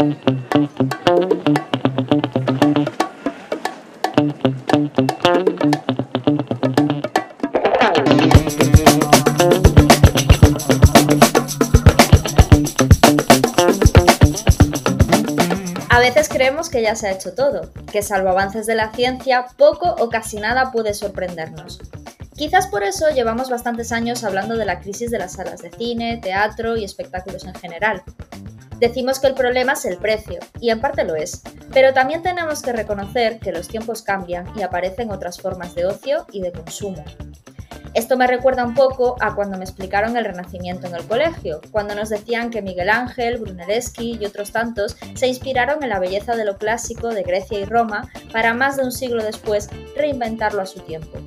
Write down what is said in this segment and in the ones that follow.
A veces creemos que ya se ha hecho todo, que salvo avances de la ciencia, poco o casi nada puede sorprendernos. Quizás por eso llevamos bastantes años hablando de la crisis de las salas de cine, teatro y espectáculos en general. Decimos que el problema es el precio, y en parte lo es, pero también tenemos que reconocer que los tiempos cambian y aparecen otras formas de ocio y de consumo. Esto me recuerda un poco a cuando me explicaron el Renacimiento en el colegio, cuando nos decían que Miguel Ángel, Brunelleschi y otros tantos se inspiraron en la belleza de lo clásico de Grecia y Roma para más de un siglo después reinventarlo a su tiempo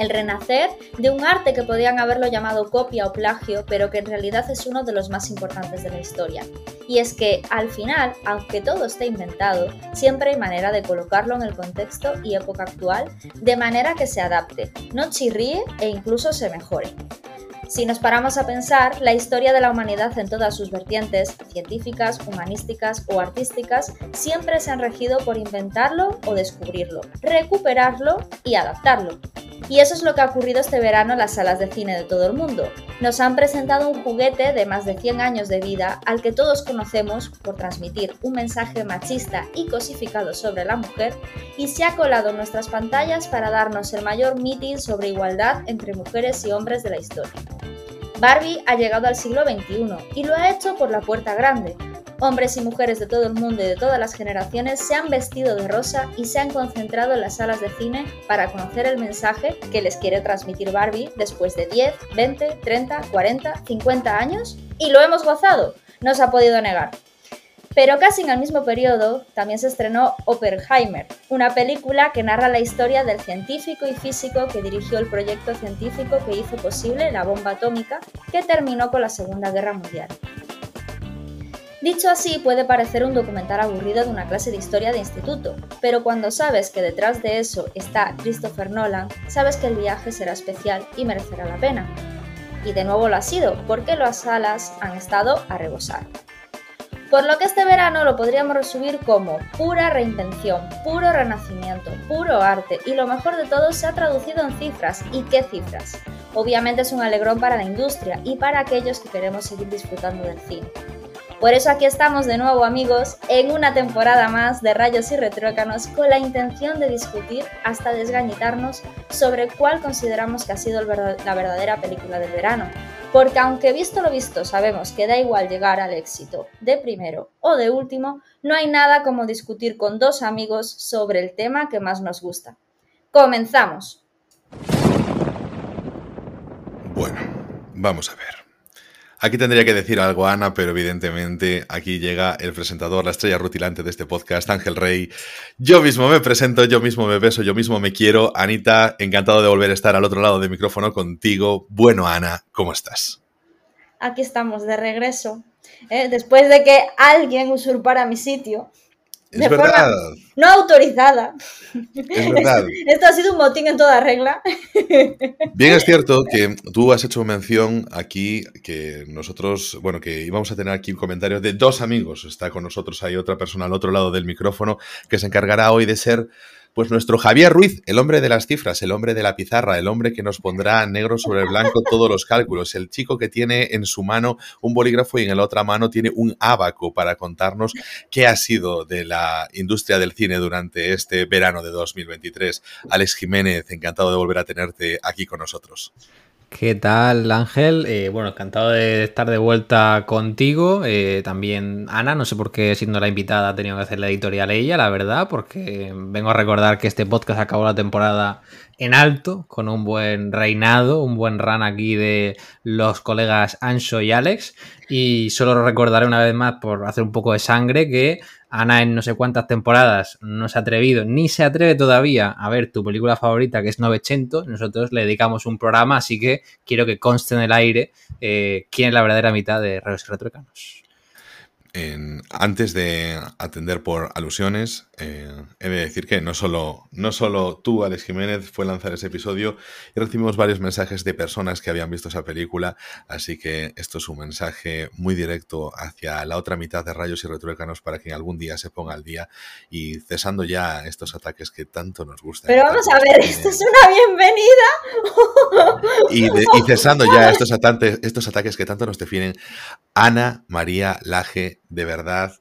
el renacer de un arte que podían haberlo llamado copia o plagio, pero que en realidad es uno de los más importantes de la historia. Y es que, al final, aunque todo esté inventado, siempre hay manera de colocarlo en el contexto y época actual, de manera que se adapte, no chirríe e incluso se mejore. Si nos paramos a pensar, la historia de la humanidad en todas sus vertientes, científicas, humanísticas o artísticas, siempre se han regido por inventarlo o descubrirlo, recuperarlo y adaptarlo. Y eso es lo que ha ocurrido este verano en las salas de cine de todo el mundo. Nos han presentado un juguete de más de 100 años de vida al que todos conocemos por transmitir un mensaje machista y cosificado sobre la mujer y se ha colado en nuestras pantallas para darnos el mayor meeting sobre igualdad entre mujeres y hombres de la historia. Barbie ha llegado al siglo XXI y lo ha hecho por la puerta grande, Hombres y mujeres de todo el mundo y de todas las generaciones se han vestido de rosa y se han concentrado en las salas de cine para conocer el mensaje que les quiere transmitir Barbie después de 10, 20, 30, 40, 50 años y lo hemos gozado, no se ha podido negar. Pero casi en el mismo periodo también se estrenó Oppenheimer, una película que narra la historia del científico y físico que dirigió el proyecto científico que hizo posible la bomba atómica que terminó con la Segunda Guerra Mundial. Dicho así, puede parecer un documental aburrido de una clase de historia de instituto, pero cuando sabes que detrás de eso está Christopher Nolan, sabes que el viaje será especial y merecerá la pena. Y de nuevo lo ha sido, porque las salas han estado a rebosar. Por lo que este verano lo podríamos resumir como pura reinvención, puro renacimiento, puro arte y lo mejor de todo se ha traducido en cifras. ¿Y qué cifras? Obviamente es un alegrón para la industria y para aquellos que queremos seguir disfrutando del cine. Por eso aquí estamos de nuevo amigos en una temporada más de Rayos y Retrócanos con la intención de discutir hasta desgañitarnos sobre cuál consideramos que ha sido la verdadera película del verano. Porque aunque visto lo visto sabemos que da igual llegar al éxito de primero o de último, no hay nada como discutir con dos amigos sobre el tema que más nos gusta. ¡Comenzamos! Bueno, vamos a ver. Aquí tendría que decir algo, Ana, pero evidentemente aquí llega el presentador, la estrella rutilante de este podcast, Ángel Rey. Yo mismo me presento, yo mismo me beso, yo mismo me quiero. Anita, encantado de volver a estar al otro lado del micrófono contigo. Bueno, Ana, ¿cómo estás? Aquí estamos, de regreso. ¿eh? Después de que alguien usurpara mi sitio. Es verdad. no autorizada. Es verdad. Esto ha sido un motín en toda regla. Bien, es cierto que tú has hecho mención aquí que nosotros, bueno, que íbamos a tener aquí un comentario de dos amigos. Está con nosotros hay otra persona al otro lado del micrófono que se encargará hoy de ser pues nuestro Javier Ruiz, el hombre de las cifras, el hombre de la pizarra, el hombre que nos pondrá negro sobre blanco todos los cálculos, el chico que tiene en su mano un bolígrafo y en la otra mano tiene un abaco para contarnos qué ha sido de la industria del cine durante este verano de 2023. Alex Jiménez, encantado de volver a tenerte aquí con nosotros. ¿Qué tal, Ángel? Eh, bueno, encantado de estar de vuelta contigo. Eh, también Ana, no sé por qué siendo la invitada ha tenido que hacer la editorial ella, la verdad, porque vengo a recordar que este podcast acabó la temporada en alto, con un buen reinado, un buen run aquí de los colegas Ancho y Alex. Y solo recordaré una vez más, por hacer un poco de sangre, que Ana en no sé cuántas temporadas no se ha atrevido, ni se atreve todavía a ver tu película favorita, que es 900. Nosotros le dedicamos un programa, así que quiero que conste en el aire eh, quién es la verdadera mitad de Rayos y Retrocanos. antes de atender por alusiones, eh, he de decir que no solo, no solo tú, Alex Jiménez, fue lanzar ese episodio y recibimos varios mensajes de personas que habían visto esa película, así que esto es un mensaje muy directo hacia la otra mitad de Rayos y Retruécanos para que algún día se ponga al día y cesando ya estos ataques que tanto nos gustan. Pero vamos a ver, esto es una bienvenida. Y, y cesando ya estos ataques, estos ataques que tanto nos definen, Ana María Laje de verdad,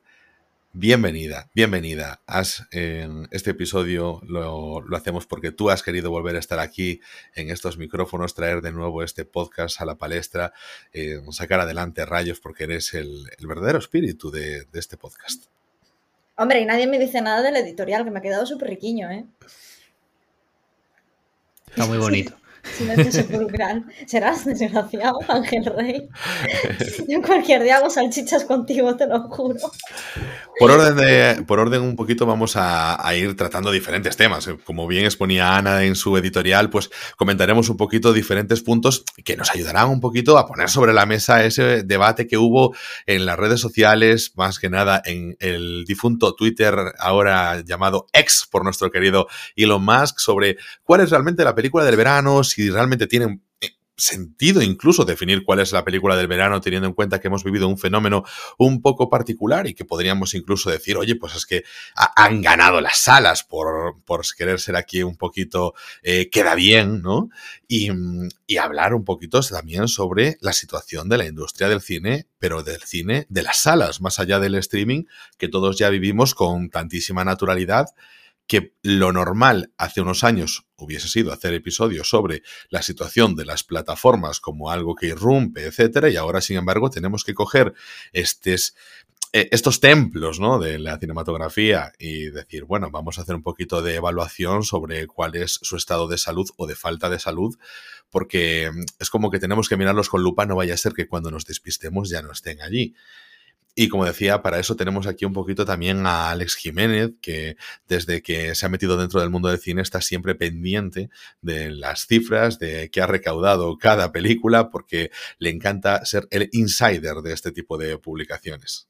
bienvenida, bienvenida. Has, en este episodio lo, hacemos porque tú has querido volver a estar aquí en estos micrófonos, traer de nuevo este podcast a la palestra, eh, sacar adelante rayos porque eres el, verdadero espíritu de, de, este podcast. Hombre, y nadie me dice nada del editorial, que me ha quedado súper riquiño, ¿eh? Está muy bonito. Silencio sepulcral. Serás desgraciado, Ángel Rey. Yo cualquier día hago salchichas contigo, te lo juro. Por orden, de, por orden un poquito vamos a, ir tratando diferentes temas. Como bien exponía Ana en su editorial, pues comentaremos un poquito diferentes puntos que nos ayudarán un poquito a poner sobre la mesa ese debate que hubo en las redes sociales, más que nada en el difunto Twitter, ahora llamado X por nuestro querido Elon Musk, sobre cuál es realmente la película del verano, si realmente tienen eh, sentido incluso definir cuál es la película del verano, teniendo en cuenta que hemos vivido un fenómeno un poco particular y que podríamos incluso decir, oye, pues es que han ganado las salas por, querer ser aquí un poquito, eh, queda bien, ¿no? Y, hablar un poquito también sobre la situación de la industria del cine, pero del cine de las salas, más allá del streaming, que todos ya vivimos con tantísima naturalidad que lo normal hace unos años hubiese sido hacer episodios sobre la situación de las plataformas como algo que irrumpe, etcétera, y ahora, sin embargo, tenemos que coger eh, estos templos ¿no? de la cinematografía y decir, bueno, vamos a hacer un poquito de evaluación sobre cuál es su estado de salud o de falta de salud, porque es como que tenemos que mirarlos con lupa, no vaya a ser que cuando nos despistemos ya no estén allí. Y como decía, para eso tenemos aquí un poquito también a Alex Jiménez, que desde que se ha metido dentro del mundo del cine está siempre pendiente de las cifras, de qué ha recaudado cada película, porque le encanta ser el insider de este tipo de publicaciones.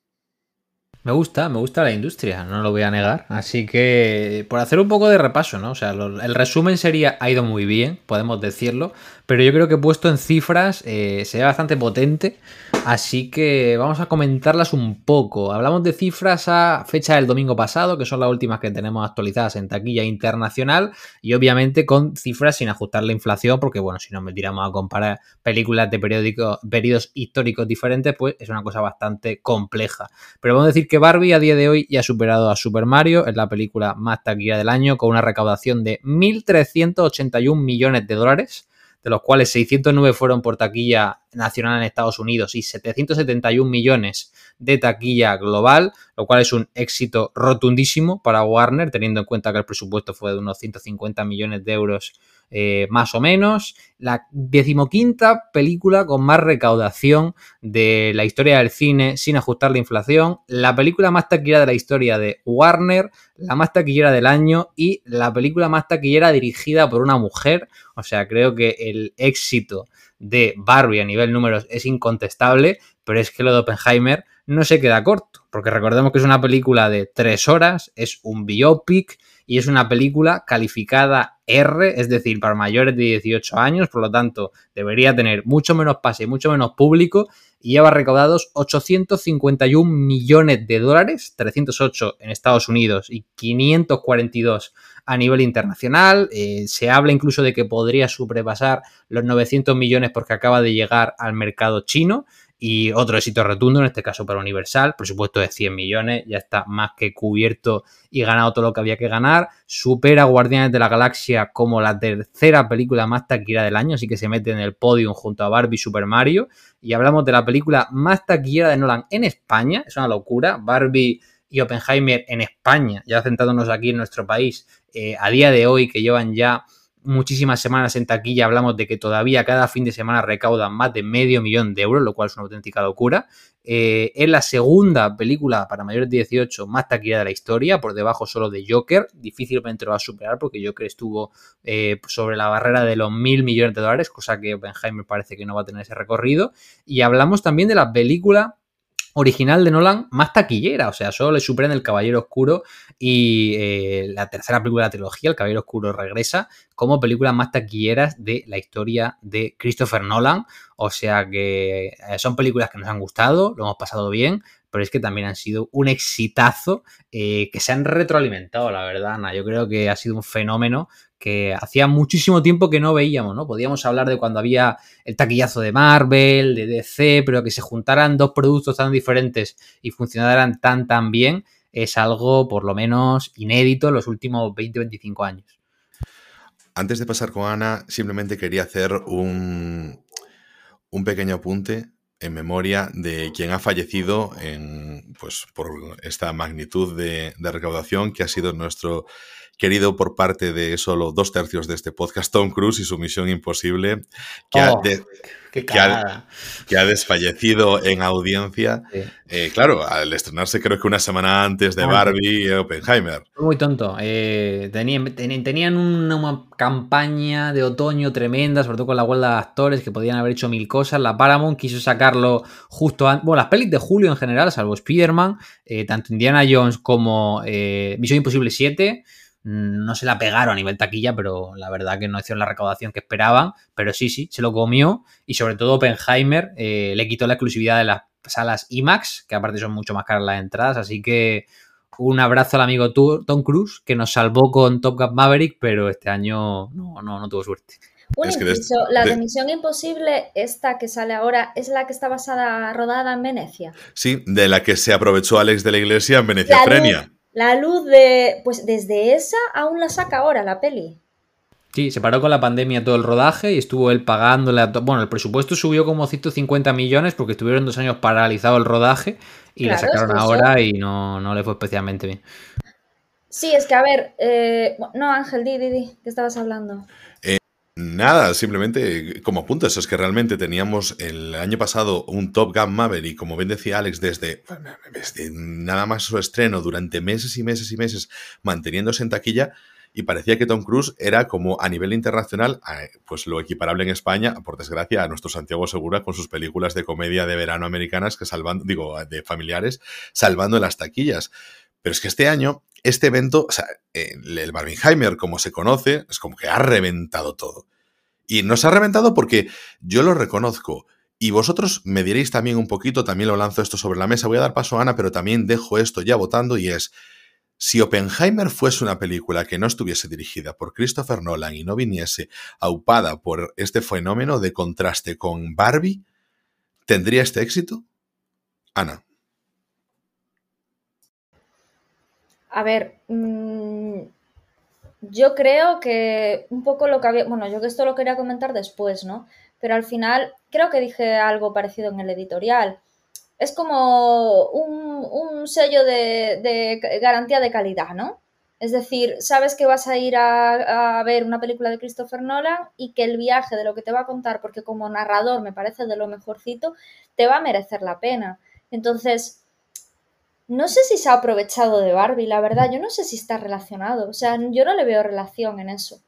Me gusta, me gusta la industria, no lo voy a negar. Así que, por hacer un poco de repaso, ¿no? O sea, el resumen sería, ha ido muy bien, podemos decirlo, pero yo creo que puesto en cifras eh, bastante potente, así que vamos a comentarlas un poco. Hablamos de cifras a fecha del domingo pasado, que son las últimas que tenemos actualizadas en taquilla internacional, y obviamente con cifras sin ajustar la inflación, porque bueno, si nos metiramos a comparar películas de periodos históricos diferentes, pues es una cosa bastante compleja. Pero vamos a decir que Barbie a día de hoy ya ha superado a Super Mario, es la película más taquilla del año, con una recaudación de 1.381 millones de dólares de los cuales 609 fueron por taquilla nacional en Estados Unidos y 771 millones de taquilla global, lo cual es un éxito rotundísimo para Warner, teniendo en cuenta que el presupuesto fue de unos 150 millones de euros eh, más o menos. La decimoquinta película con más recaudación de la historia del cine sin ajustar la inflación. La película más taquillera de la historia de Warner. La más taquillera del año y la película más taquillera dirigida por una mujer. O sea, creo que el éxito de Barbie a nivel números es incontestable, pero es que lo de Oppenheimer no se queda corto, porque recordemos que es una película de tres horas, es un biopic y es una película calificada R, es decir, para mayores de 18 años, por lo tanto debería tener mucho menos pase y mucho menos público y lleva recaudados 851 millones de dólares, 308 en Estados Unidos y 542 a nivel internacional. Eh, se habla incluso de que podría sobrepasar los 900 millones porque acaba de llegar al mercado chino y otro éxito rotundo, en este caso para Universal, presupuesto de 100 millones, ya está más que cubierto y ganado todo lo que había que ganar. Supera Guardianes de la Galaxia como la tercera película más taquillera del año, así que se mete en el podium junto a Barbie y Super Mario. Y hablamos de la película más taquillera de Nolan en España, es una locura. Barbie y Oppenheimer en España, ya centrándonos aquí en nuestro país, eh, a día de hoy, que llevan ya muchísimas semanas en taquilla hablamos de que todavía cada fin de semana recaudan más de medio millón de euros, lo cual es una auténtica locura. Eh, es la segunda película para mayores de 18 más taquilla de la historia, por debajo solo de Joker. Difícilmente lo va a superar porque Joker estuvo eh, sobre la barrera de los mil millones de dólares, cosa que Oppenheimer parece que no va a tener ese recorrido. Y hablamos también de la película original de Nolan más taquillera, o sea, solo le supera El Caballero Oscuro y eh, la tercera película de la trilogía, El Caballero Oscuro regresa, como películas más taquilleras de la historia de Christopher Nolan, o sea que eh, son películas que nos han gustado, lo hemos pasado bien, pero es que también han sido un exitazo eh, que se han retroalimentado, la verdad, Ana. Yo creo que ha sido un fenómeno que hacía muchísimo tiempo que no veíamos, ¿no? Podíamos hablar de cuando había el taquillazo de Marvel, de DC, pero que se juntaran dos productos tan diferentes y funcionaran tan, tan bien, es algo por lo menos inédito en los últimos 20-25 años. Antes de pasar con Ana, simplemente quería hacer un, un pequeño apunte en memoria de quien ha fallecido en, pues, por esta magnitud de, de recaudación que ha sido nuestro querido por parte de solo dos tercios de este podcast, Tom Cruise y su misión imposible, que, ha, Oh, que ha- que ha desfallecido en audiencia. Sí. Eh, claro, al estrenarse creo que una semana antes de Barbie y Oppenheimer. Muy tonto. Eh, tenían, tenían una, campaña de otoño tremenda, sobre todo con la huelga de actores, que podían haber hecho mil cosas. La Paramount quiso sacarlo justo antes. Bueno, las pelis de julio en general, salvo Spider-Man, eh, tanto Indiana Jones como Misión Imposible 7, mm, no se la pegaron a nivel taquilla, pero la verdad que no hicieron la recaudación que esperaban. Pero sí, sí, se lo comió. Y sobre todo Oppenheimer eh, le quitó la exclusividad de las salas IMAX, que aparte son mucho más caras las entradas. Así que un abrazo al amigo Tu- Tom Cruise, que nos salvó con Top Gun Maverick, pero este año no, no, no tuvo suerte. Un Es que de- inciso, la de- de Misión Imposible, esta que sale ahora, es la que está basada, rodada en Venecia. Sí, de la que se aprovechó Alex de la Iglesia en Venecia La luz, de. Pues desde esa aún la saca ahora la peli. Sí, se paró con la pandemia todo el rodaje y estuvo él pagándole a to- Bueno, el presupuesto subió como 150 millones porque estuvieron dos años paralizado el rodaje y la sacaron ahora y no, no le fue especialmente bien. Sí, es que a ver. eh, no, Ángel, di, di, di, ¿qué estabas hablando? Nada, simplemente como apuntes, es que realmente teníamos el año pasado un Top Gun Maverick, como bien decía Alex, desde, desde nada más su estreno durante meses y meses y meses manteniéndose en taquilla y parecía que Tom Cruise era como a nivel internacional, pues lo equiparable en España, por desgracia, a nuestro Santiago Segura con sus películas de comedia de verano americanas que salvando, digo, de familiares, salvando las taquillas. Pero es que este año, este evento, o sea, el el Barbenheimer, como se conoce, es como que ha reventado todo. Y nos ha reventado porque yo lo reconozco. Y vosotros me diréis también un poquito, también lo lanzo esto sobre la mesa. Voy a dar paso a Ana, pero también dejo esto ya votando y es, si Oppenheimer fuese una película que no estuviese dirigida por Christopher Nolan y no viniese aupada por este fenómeno de contraste con Barbie, ¿tendría este éxito? Ana. A ver, mm, yo creo que un poco lo que había, bueno, yo que esto lo quería comentar después, ¿no? Pero al final creo que dije algo parecido en el editorial. Es como un, un sello de, de garantía de calidad, ¿no? Es decir, sabes que vas a ir a, a, ver una película de Christopher Nolan y que el viaje de lo que te va a contar, porque como narrador me parece de lo mejorcito, te va a merecer la pena. Entonces, no sé si se ha aprovechado de Barbie, la verdad, yo no sé si está relacionado, o sea, yo no le veo relación en eso.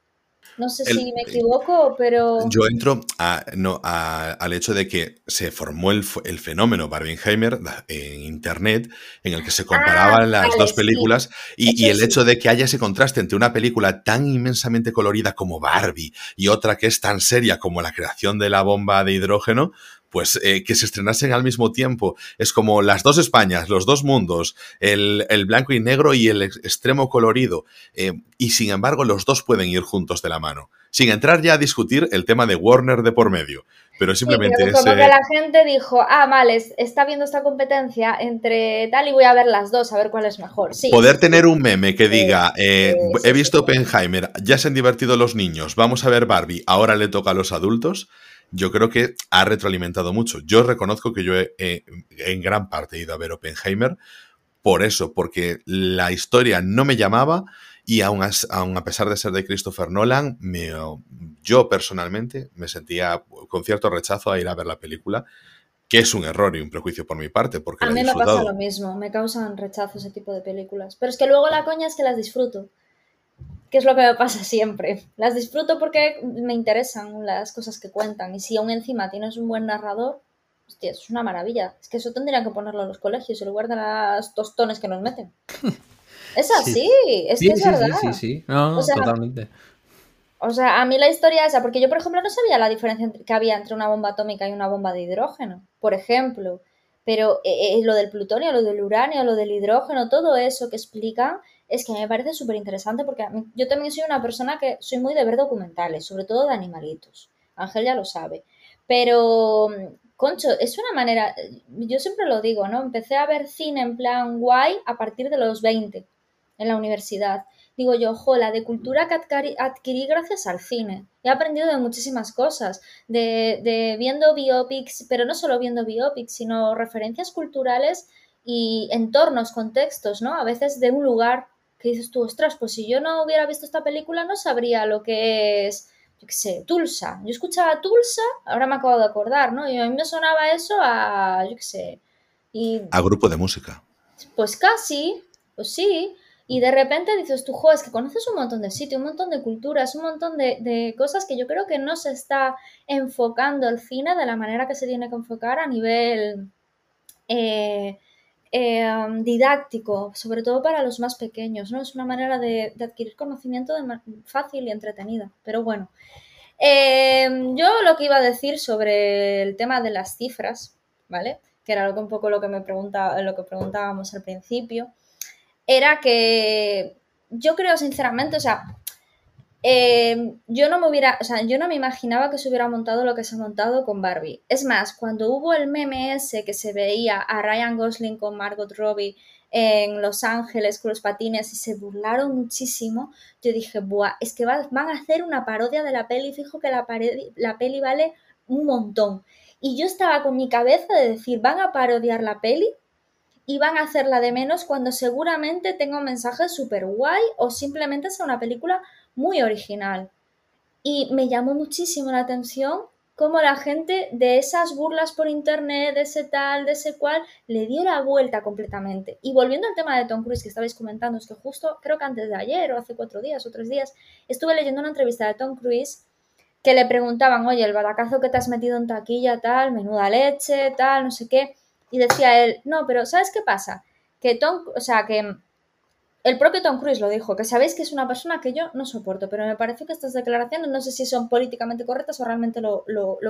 No sé El- si me equivoco, pero... Yo entro a- no, a- al hecho de que se formó el, el fenómeno Barbenheimer en Internet, en el que se comparaban Ah, las vale, dos sí. películas, y, y el sí. hecho de que haya ese contraste entre una película tan inmensamente colorida como Barbie y otra que es tan seria como la creación de la bomba de hidrógeno, pues eh, que se estrenasen al mismo tiempo. Es como las dos Españas, los dos mundos, el, el blanco y negro y el ex- extremo colorido. eh, y sin embargo, los dos pueden ir juntos de la mano. Sin entrar ya a discutir el tema de Warner de por medio. Pero Sí, simplemente pero como ese- que la gente dijo, ah, vale, es- está viendo esta competencia entre tal y voy a ver las dos, a ver cuál es mejor. Sí, Poder sí, tener sí. un meme que diga, eh, sí, he sí, visto sí. Oppenheimer, ya se han divertido los niños, vamos a ver Barbie, ahora le toca a los adultos, yo creo que ha retroalimentado mucho. Yo reconozco que yo he, he- en gran parte he ido a ver Oppenheimer por eso, porque la historia no me llamaba y aun, as- aun a pesar de ser de Christopher Nolan, me- yo personalmente me sentía con cierto rechazo a ir a ver la película, que es un error y un prejuicio por mi parte, porque A mí me pasa lo mismo, me causan rechazo ese tipo de películas. Pero es que luego la coña es que las disfruto. Que es lo que me pasa siempre. Las disfruto porque me interesan las cosas que cuentan. Y si aún encima tienes un buen narrador, Hostia, es una maravilla. Es que eso tendrían que ponerlo en los colegios en lugar de las tostones que nos meten. Es así, es que es verdad. Sí, sí, sí, no, O sea, totalmente. O sea, a mí la historia esa, porque yo, por ejemplo, no sabía la diferencia que había entre una bomba atómica y una bomba de hidrógeno, por ejemplo. Pero eh, eh, lo del plutonio, lo del uranio, lo del hidrógeno, todo eso que explican, es que me parece súper interesante porque mí- yo también soy una persona que soy muy de ver documentales, sobre todo de animalitos. Ángel ya lo sabe. Pero, concho, es una manera, yo siempre lo digo, ¿no? Empecé a ver cine en plan guay a partir de los 20 en la universidad. Digo yo, la de cultura que adquirí gracias al cine. He aprendido de muchísimas cosas, de, de viendo biopics, pero no solo viendo biopics, sino referencias culturales y entornos, contextos, ¿no? A veces de un lugar que dices tú, ostras, pues si yo no hubiera visto esta película no sabría lo que es, yo qué sé, Tulsa. Yo escuchaba Tulsa, ahora me acabo de acordar, ¿no? Y a mí me sonaba eso a, yo qué sé, y A grupo de música. pues casi, pues sí. Y de repente dices tú, jo, es que conoces un montón de sitios, un montón de culturas, un montón de, de cosas que yo creo que no se está enfocando el cine de la manera que se tiene que enfocar a nivel eh, um, didáctico, sobre todo para los más pequeños, ¿no? Es una manera de, adquirir conocimiento de fácil y entretenida. Pero bueno, Eh, yo lo que iba a decir sobre el tema de las cifras, ¿vale? Que era un poco lo que me pregunta, lo que preguntábamos al principio, era que yo creo sinceramente, o sea, eh, yo no me hubiera, o sea, yo no me imaginaba que se hubiera montado lo que se ha montado con Barbie. Es más, cuando hubo el meme ese que se veía a Ryan Gosling con Margot Robbie en Los Ángeles con los patines y se burlaron muchísimo, yo dije, Buah, es que va- van a hacer una parodia de la peli, fijo que la, la peli vale un montón. Y yo estaba con mi cabeza de decir, van a parodiar la peli y van a hacerla de menos cuando seguramente tenga un mensaje súper guay o simplemente sea una película muy original. Y me llamó muchísimo la atención cómo la gente de esas burlas por internet, de ese tal, de ese cual, le dio la vuelta completamente. Y volviendo al tema de Tom Cruise que estabais comentando, es que justo creo que antes de ayer o hace cuatro días o tres días, estuve leyendo una entrevista de Tom Cruise que le preguntaban, oye, el batacazo que te has metido en taquilla, tal, menuda leche, tal, no sé qué. Y decía él, no, pero ¿sabes qué pasa? Que Tom, o sea, que el propio Tom Cruise lo dijo, que sabéis que es una persona que yo no soporto, pero me parece que estas declaraciones no sé si son políticamente correctas o realmente lo,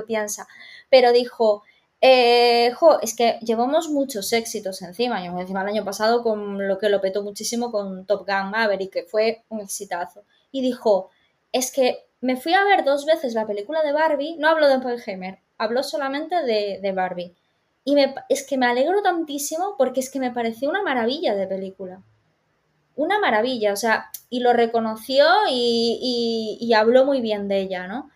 piensa. Pero dijo, eh, es que llevamos muchos éxitos encima. Llevamos encima el año pasado con lo que lo petó muchísimo con Top Gun Maverick, que fue un exitazo. Y dijo, es que me fui a ver dos veces la película de Barbie, no hablo de Oppenheimer, habló solamente de, de Barbie. Y me, es que me alegro tantísimo porque es que me pareció una maravilla de película una maravilla, o sea, y lo reconoció y, habló muy bien de ella, ¿no?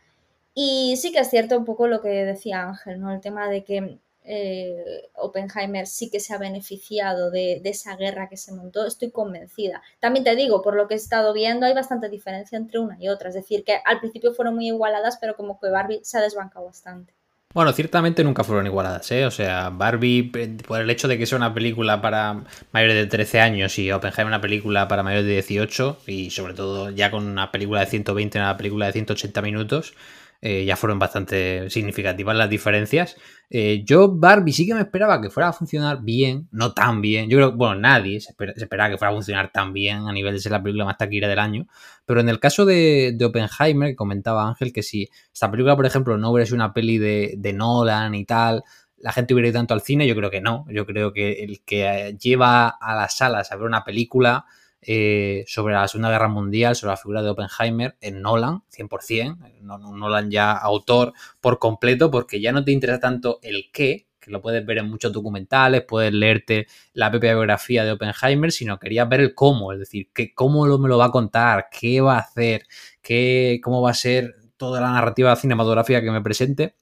Y sí que es cierto un poco lo que decía Ángel, ¿no? El tema de que eh, Oppenheimer sí que se ha beneficiado de, de esa guerra que se montó, estoy convencida. También te digo, por lo que he estado viendo, hay bastante diferencia entre una y otra, es decir, que al principio fueron muy igualadas, pero como que Barbie se ha desbancado bastante. Bueno, ciertamente nunca fueron igualadas, ¿eh? O sea, Barbie, eh, por el hecho de que sea una película para mayores de 13 años y Oppenheimer una película para mayores de 18, y sobre todo ya con una película de 120 y una película de 180 minutos, eh, ya fueron bastante significativas las diferencias. Eh, yo, Barbie, sí que me esperaba que fuera a funcionar bien, no tan bien. Yo creo que, bueno, nadie se, espera- esperaba que fuera a funcionar tan bien a nivel de ser la película más taquillera del año. Pero en el caso de, de Oppenheimer, que comentaba Ángel, que si esta película, por ejemplo, no hubiera sido una peli de, de Nolan y tal, la gente hubiera ido tanto al cine, yo creo que no. Yo creo que el que eh, lleva a las salas a ver una película eh, sobre la Segunda Guerra Mundial, sobre la figura de Oppenheimer, en Nolan, 100%, no- no- Nolan ya autor por completo, porque ya no te interesa tanto el qué, que lo puedes ver en muchos documentales, puedes leerte la propia biografía de Oppenheimer, sino querías ver el cómo, es decir, que, cómo lo, me lo va a contar, qué va a hacer, qué, cómo va a ser toda la narrativa cinematográfica que me presente.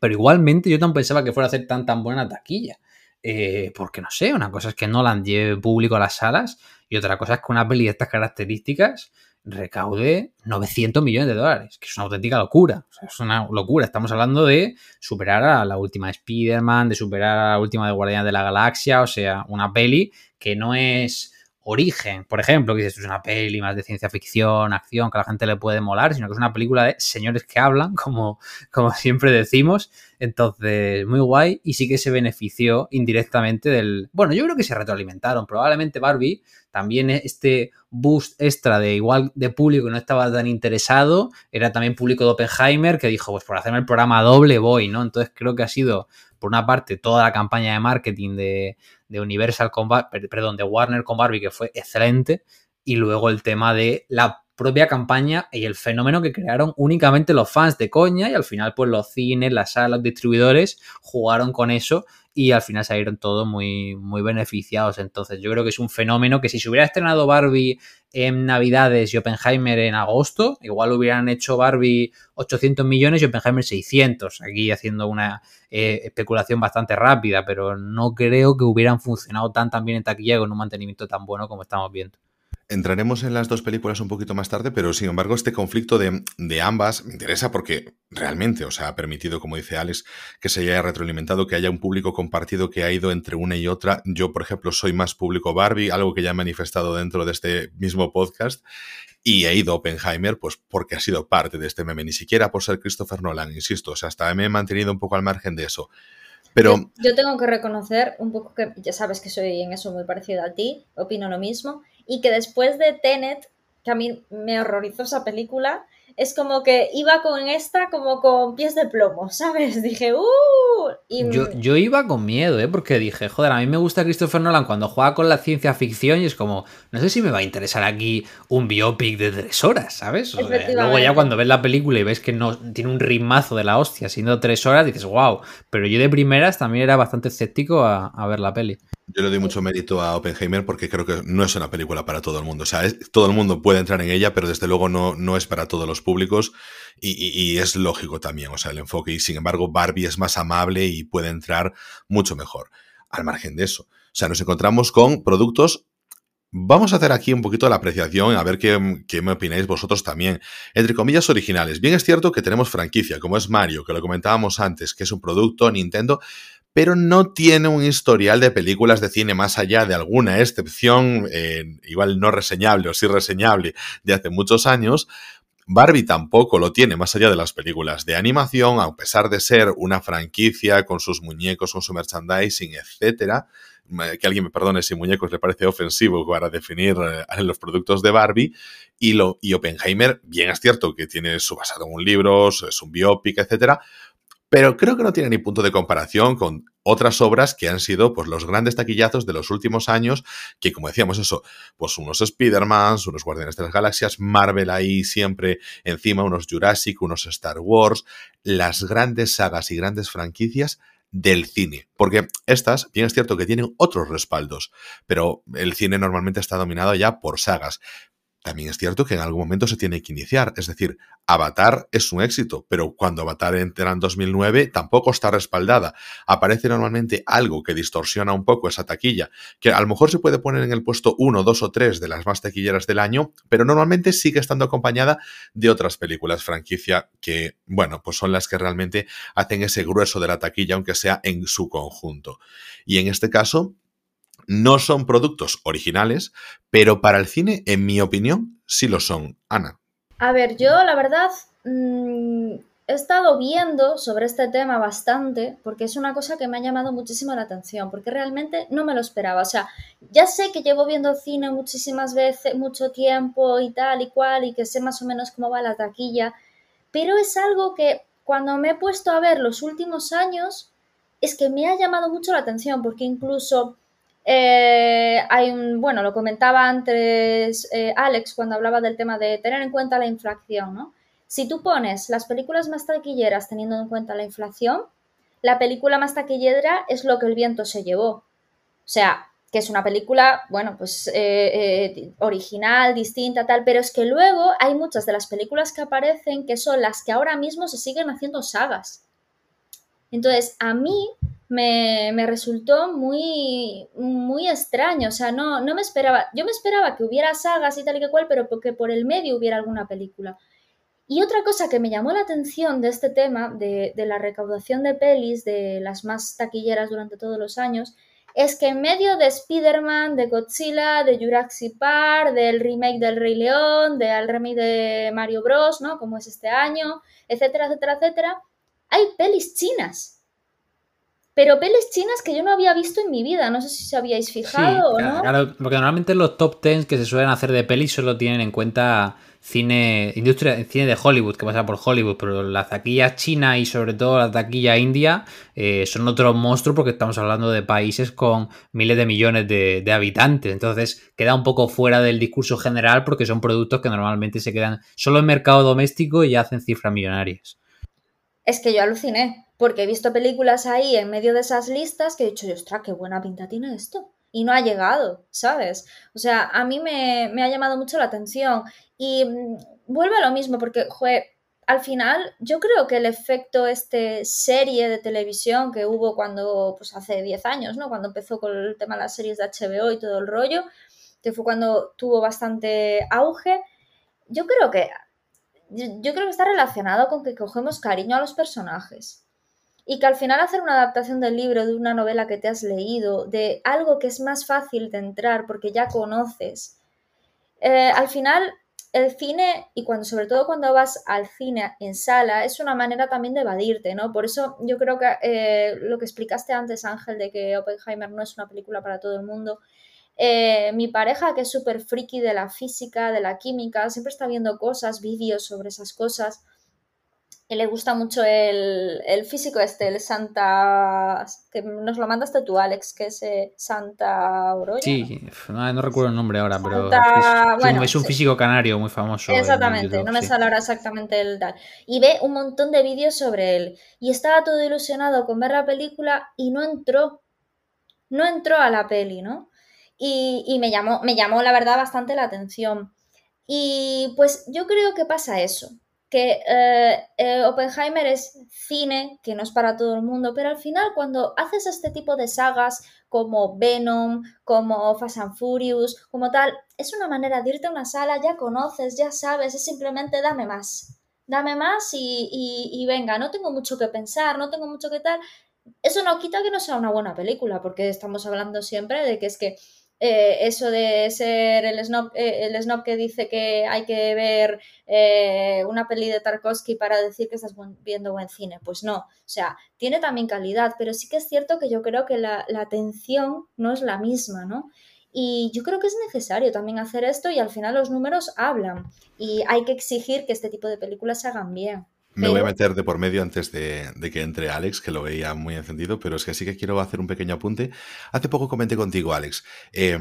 Pero igualmente yo tampoco pensaba que fuera a ser tan tan buena taquilla. Eh, porque no sé, una cosa es que Nolan lleve público a las salas y otra cosa es que una peli de estas características recaude 900 millones de dólares, que es una auténtica locura. O sea, es una locura. Estamos hablando de superar a la última Spider-Man, de superar a la última de Guardianes de la Galaxia, o sea, una peli que no es origen, por ejemplo, que es una peli más de ciencia ficción, acción, que a la gente le puede molar, sino que es una película de señores que hablan, como, como siempre decimos. Entonces, muy guay. Y sí que se benefició indirectamente del. Bueno, yo creo que se retroalimentaron. Probablemente Barbie también este boost extra de igual de público que no estaba tan interesado, era también público de Oppenheimer que dijo, pues por hacerme el programa doble voy, ¿no? Entonces creo que ha sido, por una parte, toda la campaña de marketing de, de Universal con perdón, de Warner con Barbie, que fue excelente, y luego el tema de la propia campaña y el fenómeno que crearon únicamente los fans de coña y al final pues los cines, las salas, los distribuidores jugaron con eso y al final salieron todos muy, muy beneficiados. Entonces yo creo que es un fenómeno que si se hubiera estrenado Barbie en Navidades y Oppenheimer en agosto, igual hubieran hecho Barbie 800 millones y Oppenheimer 600, aquí haciendo una eh, especulación bastante rápida, pero no creo que hubieran funcionado tan, tan bien en taquilla con un mantenimiento tan bueno como estamos viendo. Entraremos en las dos películas un poquito más tarde, pero sin embargo este conflicto de, de, ambas me interesa porque realmente, o sea, ha permitido, como dice Alex, que se haya retroalimentado, que haya un público compartido que ha ido entre una y otra. Yo, por ejemplo, soy más público Barbie, algo que ya he manifestado dentro de este mismo podcast, y he ido a Oppenheimer, pues porque ha sido parte de este meme, ni siquiera por ser Christopher Nolan, insisto, o sea, hasta me he mantenido un poco al margen de eso. Pero... Yo, yo tengo que reconocer un poco que ya sabes que soy en eso muy parecido a ti, opino lo mismo y que después de Tenet, que a mí me horrorizó esa película, es como que iba con esta como con pies de plomo, ¿sabes? Dije, ¡uh! Y... Yo, yo, iba con miedo, ¿eh? Porque dije, joder, a mí me gusta Christopher Nolan cuando juega con la ciencia ficción y es como, no sé si me va a interesar aquí un biopic de tres horas, ¿sabes? luego ya cuando ves la película y ves que no tiene un ritmazo de la hostia, siendo tres horas, dices, wow. Pero yo de primeras también era bastante escéptico a, a ver la peli. Yo le doy mucho mérito a Oppenheimer porque creo que no es una película para todo el mundo. O sea, todo el mundo puede entrar en ella, pero desde luego no, no es para todos los públicos y, y, es lógico también, o sea, el enfoque. Y sin embargo, Barbie es más amable y puede entrar mucho mejor. Al margen de eso. O sea, nos encontramos con productos Vamos a hacer aquí un poquito la apreciación, a ver qué, qué, me opináis vosotros también. Entre comillas originales. Bien es cierto que tenemos franquicia, como es Mario, que lo comentábamos antes, que es un producto Nintendo, pero no tiene un historial de películas de cine más allá de alguna excepción, eh, igual no reseñable o sí reseñable, de hace muchos años. Barbie tampoco lo tiene más allá de las películas de animación, a pesar de ser una franquicia con sus muñecos, con su merchandising, etcétera. Que alguien me perdone si muñecos le parece ofensivo para definir eh, los productos de Barbie. Y, lo, y Oppenheimer, bien es cierto que tiene su basado en un libro, es un biopic, etcétera, pero creo que no tiene ni punto de comparación con otras obras que han sido pues los grandes taquillazos de los últimos años, que como decíamos eso, pues unos Spider-Man, unos Guardianes de las Galaxias, Marvel ahí siempre encima, unos Jurassic, unos Star Wars, las grandes sagas y grandes franquicias del cine. Porque estas, bien es cierto que tienen otros respaldos, pero el cine normalmente está dominado ya por sagas. También es cierto que en algún momento se tiene que iniciar. Es decir, Avatar es un éxito, pero cuando Avatar entra en 2009 tampoco está respaldada. Aparece normalmente algo que distorsiona un poco esa taquilla, que a lo mejor se puede poner en el puesto 1, 2 o 3 de las más taquilleras del año, pero normalmente sigue estando acompañada de otras películas franquicia que, bueno, pues son las que realmente hacen ese grueso de la taquilla, aunque sea en su conjunto. Y en este caso, no son productos originales, pero para el cine, en mi opinión, sí lo son. Ana. A ver, yo la verdad mmm, he estado viendo sobre este tema bastante porque es una cosa que me ha llamado muchísimo la atención, porque realmente no me lo esperaba. O sea, ya sé que llevo viendo cine muchísimas veces, mucho tiempo y tal y cual, y que sé más o menos cómo va la taquilla, pero es algo que cuando me he puesto a ver los últimos años, es que me ha llamado mucho la atención, porque incluso eh, hay un, bueno, lo comentaba antes eh, Alex cuando hablaba del tema de tener en cuenta la inflación, ¿no? Si tú pones las películas más taquilleras teniendo en cuenta la inflación, la película más taquillera es lo que el viento se llevó. O sea, que es una película, bueno, pues eh, original, distinta, tal, pero es que luego hay muchas de las películas que aparecen que son las que ahora mismo se siguen haciendo sagas. Entonces, a mí me, resultó muy, muy extraño. O sea, no, no me esperaba. Yo me esperaba que hubiera sagas y tal y que cual, pero que por el medio hubiera alguna película. Y otra cosa que me llamó la atención de este tema, de, de la recaudación de pelis, de las más taquilleras durante todos los años, es que en medio de Spider-Man, de Godzilla, de Jurassic Park, del remake del Rey León, del remake de Mario Bros, ¿no? Como es este año, etcétera, etcétera, etcétera, hay pelis chinas. Pero pelis chinas que yo no había visto en mi vida. No sé si os habíais fijado o no. Claro, porque normalmente los top 10 que se suelen hacer de pelis solo tienen en cuenta cine, industria, cine de Hollywood, que pasa por Hollywood, pero la taquilla china y sobre todo la taquilla india eh, son otro monstruo porque estamos hablando de países con miles de millones de, de, habitantes. Entonces queda un poco fuera del discurso general porque son productos que normalmente se quedan solo en mercado doméstico y hacen cifras millonarias. Es que yo aluciné, porque he visto películas ahí en medio de esas listas que he dicho, ostras, qué buena pinta tiene esto y no ha llegado, ¿sabes? O sea, a mí me, ha llamado mucho la atención y mm, vuelve a lo mismo, porque, joder, al final yo creo que el efecto este serie de televisión que hubo cuando, pues hace 10 años, ¿no? Cuando empezó con el tema de las series de HBO y todo el rollo, que fue cuando tuvo bastante auge, yo creo que, yo creo que está relacionado con que cogemos cariño a los personajes y que al final hacer una adaptación del libro, de una novela que te has leído, de algo que es más fácil de entrar porque ya conoces, eh, al final el cine, y cuando, sobre todo cuando vas al cine en sala, es una manera también de evadirte, ¿no? Por eso yo creo que eh, lo que explicaste antes, Ángel, de que Oppenheimer no es una película para todo el mundo. Eh, mi pareja, que es súper friki de la física, de la química, siempre está viendo cosas, vídeos sobre esas cosas le gusta mucho el, físico este, el Santa... que nos lo mandaste tú, Alex, que es eh, Santa Oroya. Sí, no, recuerdo el nombre ahora, pero es, bueno, es un físico canario muy famoso. Exactamente, no me sale ahora exactamente el tal. Y ve un montón de vídeos sobre él. Y estaba todo ilusionado con ver la película y no entró. No entró a la peli, ¿no? Y, y me, llamó, me llamó, la verdad, bastante la atención. Y pues yo creo que pasa eso que eh, eh, Oppenheimer es cine, que no es para todo el mundo, pero al final cuando haces este tipo de sagas como Venom, como Fast and Furious, como tal, es una manera de irte a una sala, ya conoces, ya sabes, es simplemente dame más, dame más y, y, y venga, no tengo mucho que pensar, no tengo mucho que tal. Eso no quita que no sea una buena película, porque estamos hablando siempre de que es que eh, eso de ser el snob, eh, el snob que dice que hay que ver eh, una peli de Tarkovsky para decir que estás viendo buen cine. Pues no, o sea, tiene también calidad, pero sí que es cierto que yo creo que la, la atención no es la misma, ¿no? Y yo creo que es necesario también hacer esto y al final los números hablan y hay que exigir que este tipo de películas se hagan bien. Me voy a meter de por medio antes de, que entre Alex, que lo veía muy encendido, pero es que sí que quiero hacer un pequeño apunte. Hace poco comenté contigo, Alex, eh,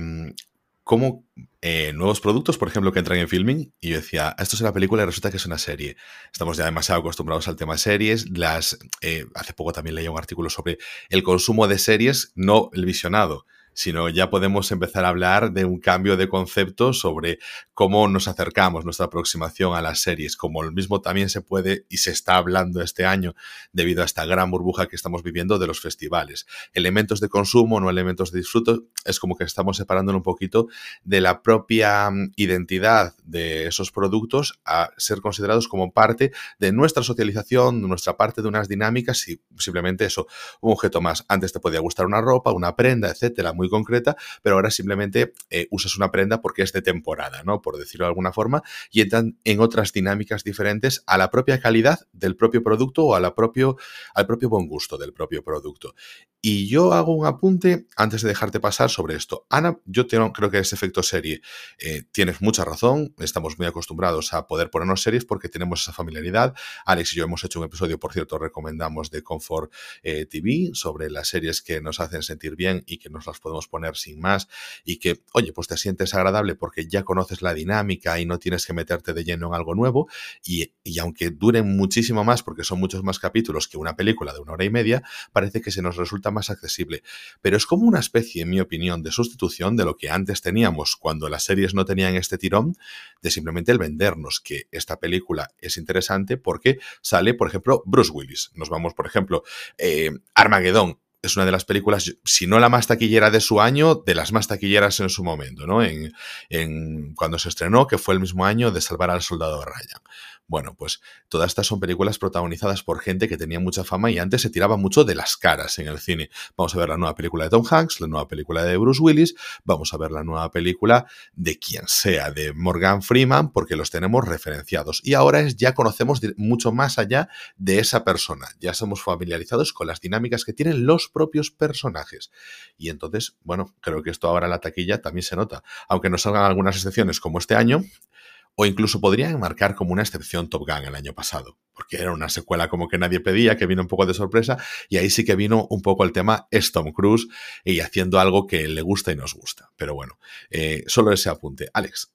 cómo eh, nuevos productos, por ejemplo, que entran en filming, y yo decía, esto es una película y resulta que es una serie. Estamos ya demasiado acostumbrados al tema de series. Las, eh, hace poco también leí un artículo sobre el consumo de series, no el visionado sino ya podemos empezar a hablar de un cambio de concepto sobre cómo nos acercamos, nuestra aproximación a las series, como el mismo también se puede y se está hablando este año debido a esta gran burbuja que estamos viviendo de los festivales. Elementos de consumo, no elementos de disfruto, es como que estamos separándolo un poquito de la propia mm, identidad de esos productos a ser considerados como parte de nuestra socialización, nuestra parte de unas dinámicas y simplemente eso, un objeto más. Antes te podía gustar una ropa, una prenda, etcétera, muy concreta, pero ahora simplemente eh, usas una prenda porque es de temporada, ¿no? Por decirlo de alguna forma, y entran en otras dinámicas diferentes a la propia calidad del propio producto o a propio, al propio buen gusto del propio producto. Y yo hago un apunte antes de dejarte pasar sobre esto. Ana, yo creo que ese efecto serie. Eh, tienes mucha razón, estamos muy acostumbrados a poder ponernos series porque tenemos esa familiaridad. Alex y yo hemos hecho un episodio, por cierto, recomendamos de Comfort eh, TV sobre las series que nos hacen sentir bien y que nos las podemos poner sin más y que, oye, pues te sientes agradable porque ya conoces la dinámica y no tienes que meterte de lleno en algo nuevo y, y aunque duren muchísimo más porque son muchos más capítulos que una película de una hora y media, parece que se nos resulta más accesible. Pero es como una especie, en mi opinión, de sustitución de lo que antes teníamos cuando las series no tenían este tirón, de simplemente el vendernos que esta película es interesante porque sale, por ejemplo, Bruce Willis. Nos vamos, por ejemplo, eh, Armageddon es una de las películas, si no la más taquillera de su año, de las más taquilleras en su momento, ¿no? En, en, cuando se estrenó, que fue el mismo año de Salvar al Soldado Ryan. Bueno, pues todas estas son películas protagonizadas por gente que tenía mucha fama y antes se tiraba mucho de las caras en el cine. Vamos a ver la nueva película de Tom Hanks, la nueva película de Bruce Willis, vamos a ver la nueva película de quien sea, de Morgan Freeman, porque los tenemos referenciados. Y ahora es, ya conocemos mucho más allá de esa persona, ya somos familiarizados con las dinámicas que tienen los propios personajes. Y entonces, bueno, creo que esto ahora en la taquilla también se nota. Aunque no salgan algunas excepciones como este año, o incluso podrían marcar como una excepción Top Gun el año pasado, porque era una secuela como que nadie pedía, que vino un poco de sorpresa, y ahí sí que vino un poco el tema es Tom Cruise y haciendo algo que le gusta y nos gusta. Pero bueno, eh, solo ese apunte. Alex.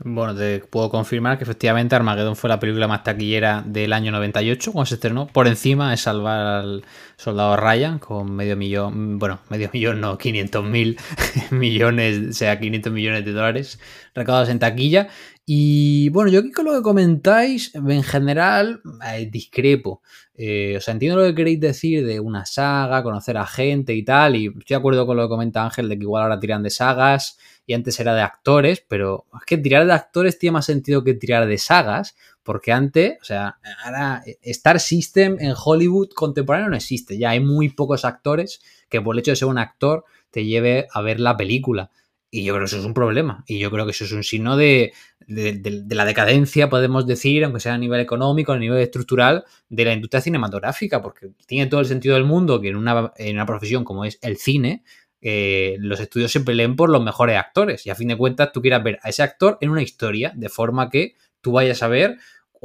Bueno, te puedo confirmar que efectivamente Armageddon fue la película más taquillera del año 98 cuando se estrenó. Por encima de Salvar al Soldado Ryan con medio millón, bueno, medio millón no, 500 mil millones, o sea, 500 millones de dólares recaudados en taquilla. Y bueno, yo aquí con lo que comentáis, en general, eh, discrepo. Eh, o sea, entiendo lo que queréis decir de una saga, conocer a gente y tal, y estoy de acuerdo con lo que comenta Ángel de que igual ahora tiran de sagas y antes era de actores, pero es que tirar de actores tiene más sentido que tirar de sagas, porque antes, o sea, ahora Star System en Hollywood contemporáneo no existe, ya hay muy pocos actores que por el hecho de ser un actor te lleve a ver la película. Y yo creo que eso es un problema. Y yo creo que eso es un signo de, de, la decadencia, podemos decir, aunque sea a nivel económico, a nivel estructural, de la industria cinematográfica, porque tiene todo el sentido del mundo que en una, en una profesión como es el cine, eh, los estudios se peleen por los mejores actores y a fin de cuentas tú quieras ver a ese actor en una historia, de forma que tú vayas a ver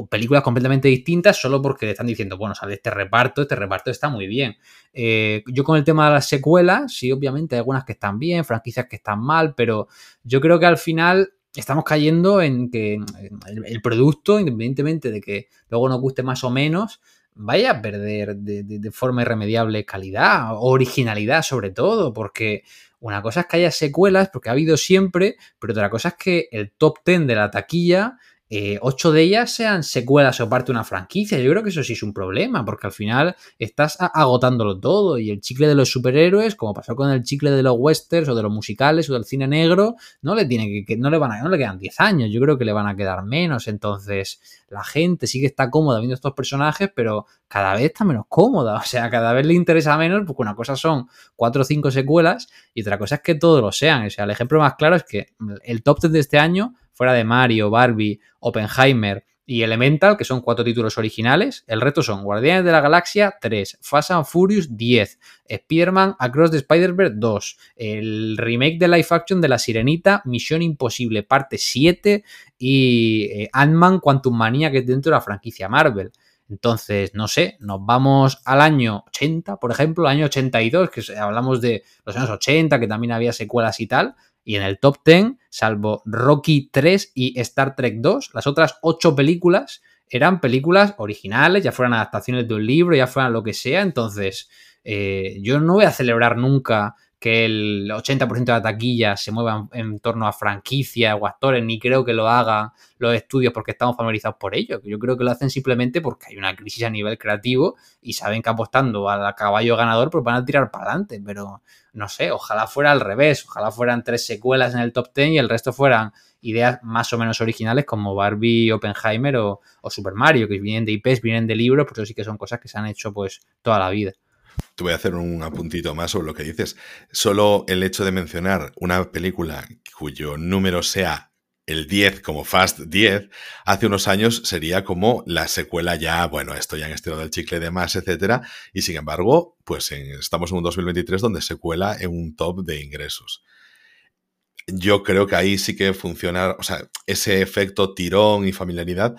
películas completamente distintas solo porque le están diciendo, bueno, sale este reparto, este reparto está muy bien. Eh, yo con el tema de las secuelas, sí, obviamente hay algunas que están bien, franquicias que están mal, pero yo creo que al final estamos cayendo en que el producto, independientemente de que luego nos guste más o menos, vaya a perder de, forma irremediable calidad, originalidad sobre todo, porque una cosa es que haya secuelas, porque ha habido siempre, pero otra cosa es que el top 10 de la taquilla eh, ocho de ellas sean secuelas o parte de una franquicia. Yo creo que eso sí es un problema, porque al final estás agotándolo todo. Y el chicle de los superhéroes, como pasó con el chicle de los westerns o de los musicales o del cine negro, no le tiene que, no le van a, no le quedan 10 años. Yo creo que le van a quedar menos. Entonces, la gente sí que está cómoda viendo estos personajes, pero cada vez está menos cómoda. O sea, cada vez le interesa menos, porque una cosa son cuatro o cinco secuelas y otra cosa es que todos lo sean. O sea, el ejemplo más claro es que el top 10 de este año fuera de Mario, Barbie, Oppenheimer y Elemental, que son cuatro títulos originales. El resto son Guardianes de la Galaxia 3, Fast and Furious 10, Spider-Man Across the Spider-Verse 2, el remake de live action de La Sirenita, Misión Imposible parte 7 y eh, Ant-Man Quantum Manía, que es dentro de la franquicia Marvel. Entonces, no sé, nos vamos al año 80, por ejemplo, al año 82, que hablamos de los años 80, que también había secuelas y tal, y en el top 10, salvo Rocky 3 y Star Trek 2, las otras 8 películas eran películas originales, ya fueran adaptaciones de un libro, ya fueran lo que sea. Entonces, eh, yo no voy a celebrar nunca que el 80% de la taquilla se mueva en, torno a franquicias o actores, ni creo que lo hagan los estudios porque estamos familiarizados por ello. Yo creo que lo hacen simplemente porque hay una crisis a nivel creativo y saben que apostando al caballo ganador pues van a tirar para adelante, pero no sé, ojalá fuera al revés, ojalá fueran tres secuelas en el top 10 y el resto fueran ideas más o menos originales como Barbie, Oppenheimer o, o Super Mario, que vienen de IPs, vienen de libros, pero sí que son cosas que se han hecho pues toda la vida. Te voy a hacer un apuntito más sobre lo que dices. Solo el hecho de mencionar una película cuyo número sea el 10 como Fast 10, hace unos años sería como la secuela ya, bueno, esto ya han estirado el chicle de más, etcétera, y sin embargo, pues estamos en un 2023 donde secuela en un top de ingresos. Yo creo que ahí sí que funciona, o sea, ese efecto tirón y familiaridad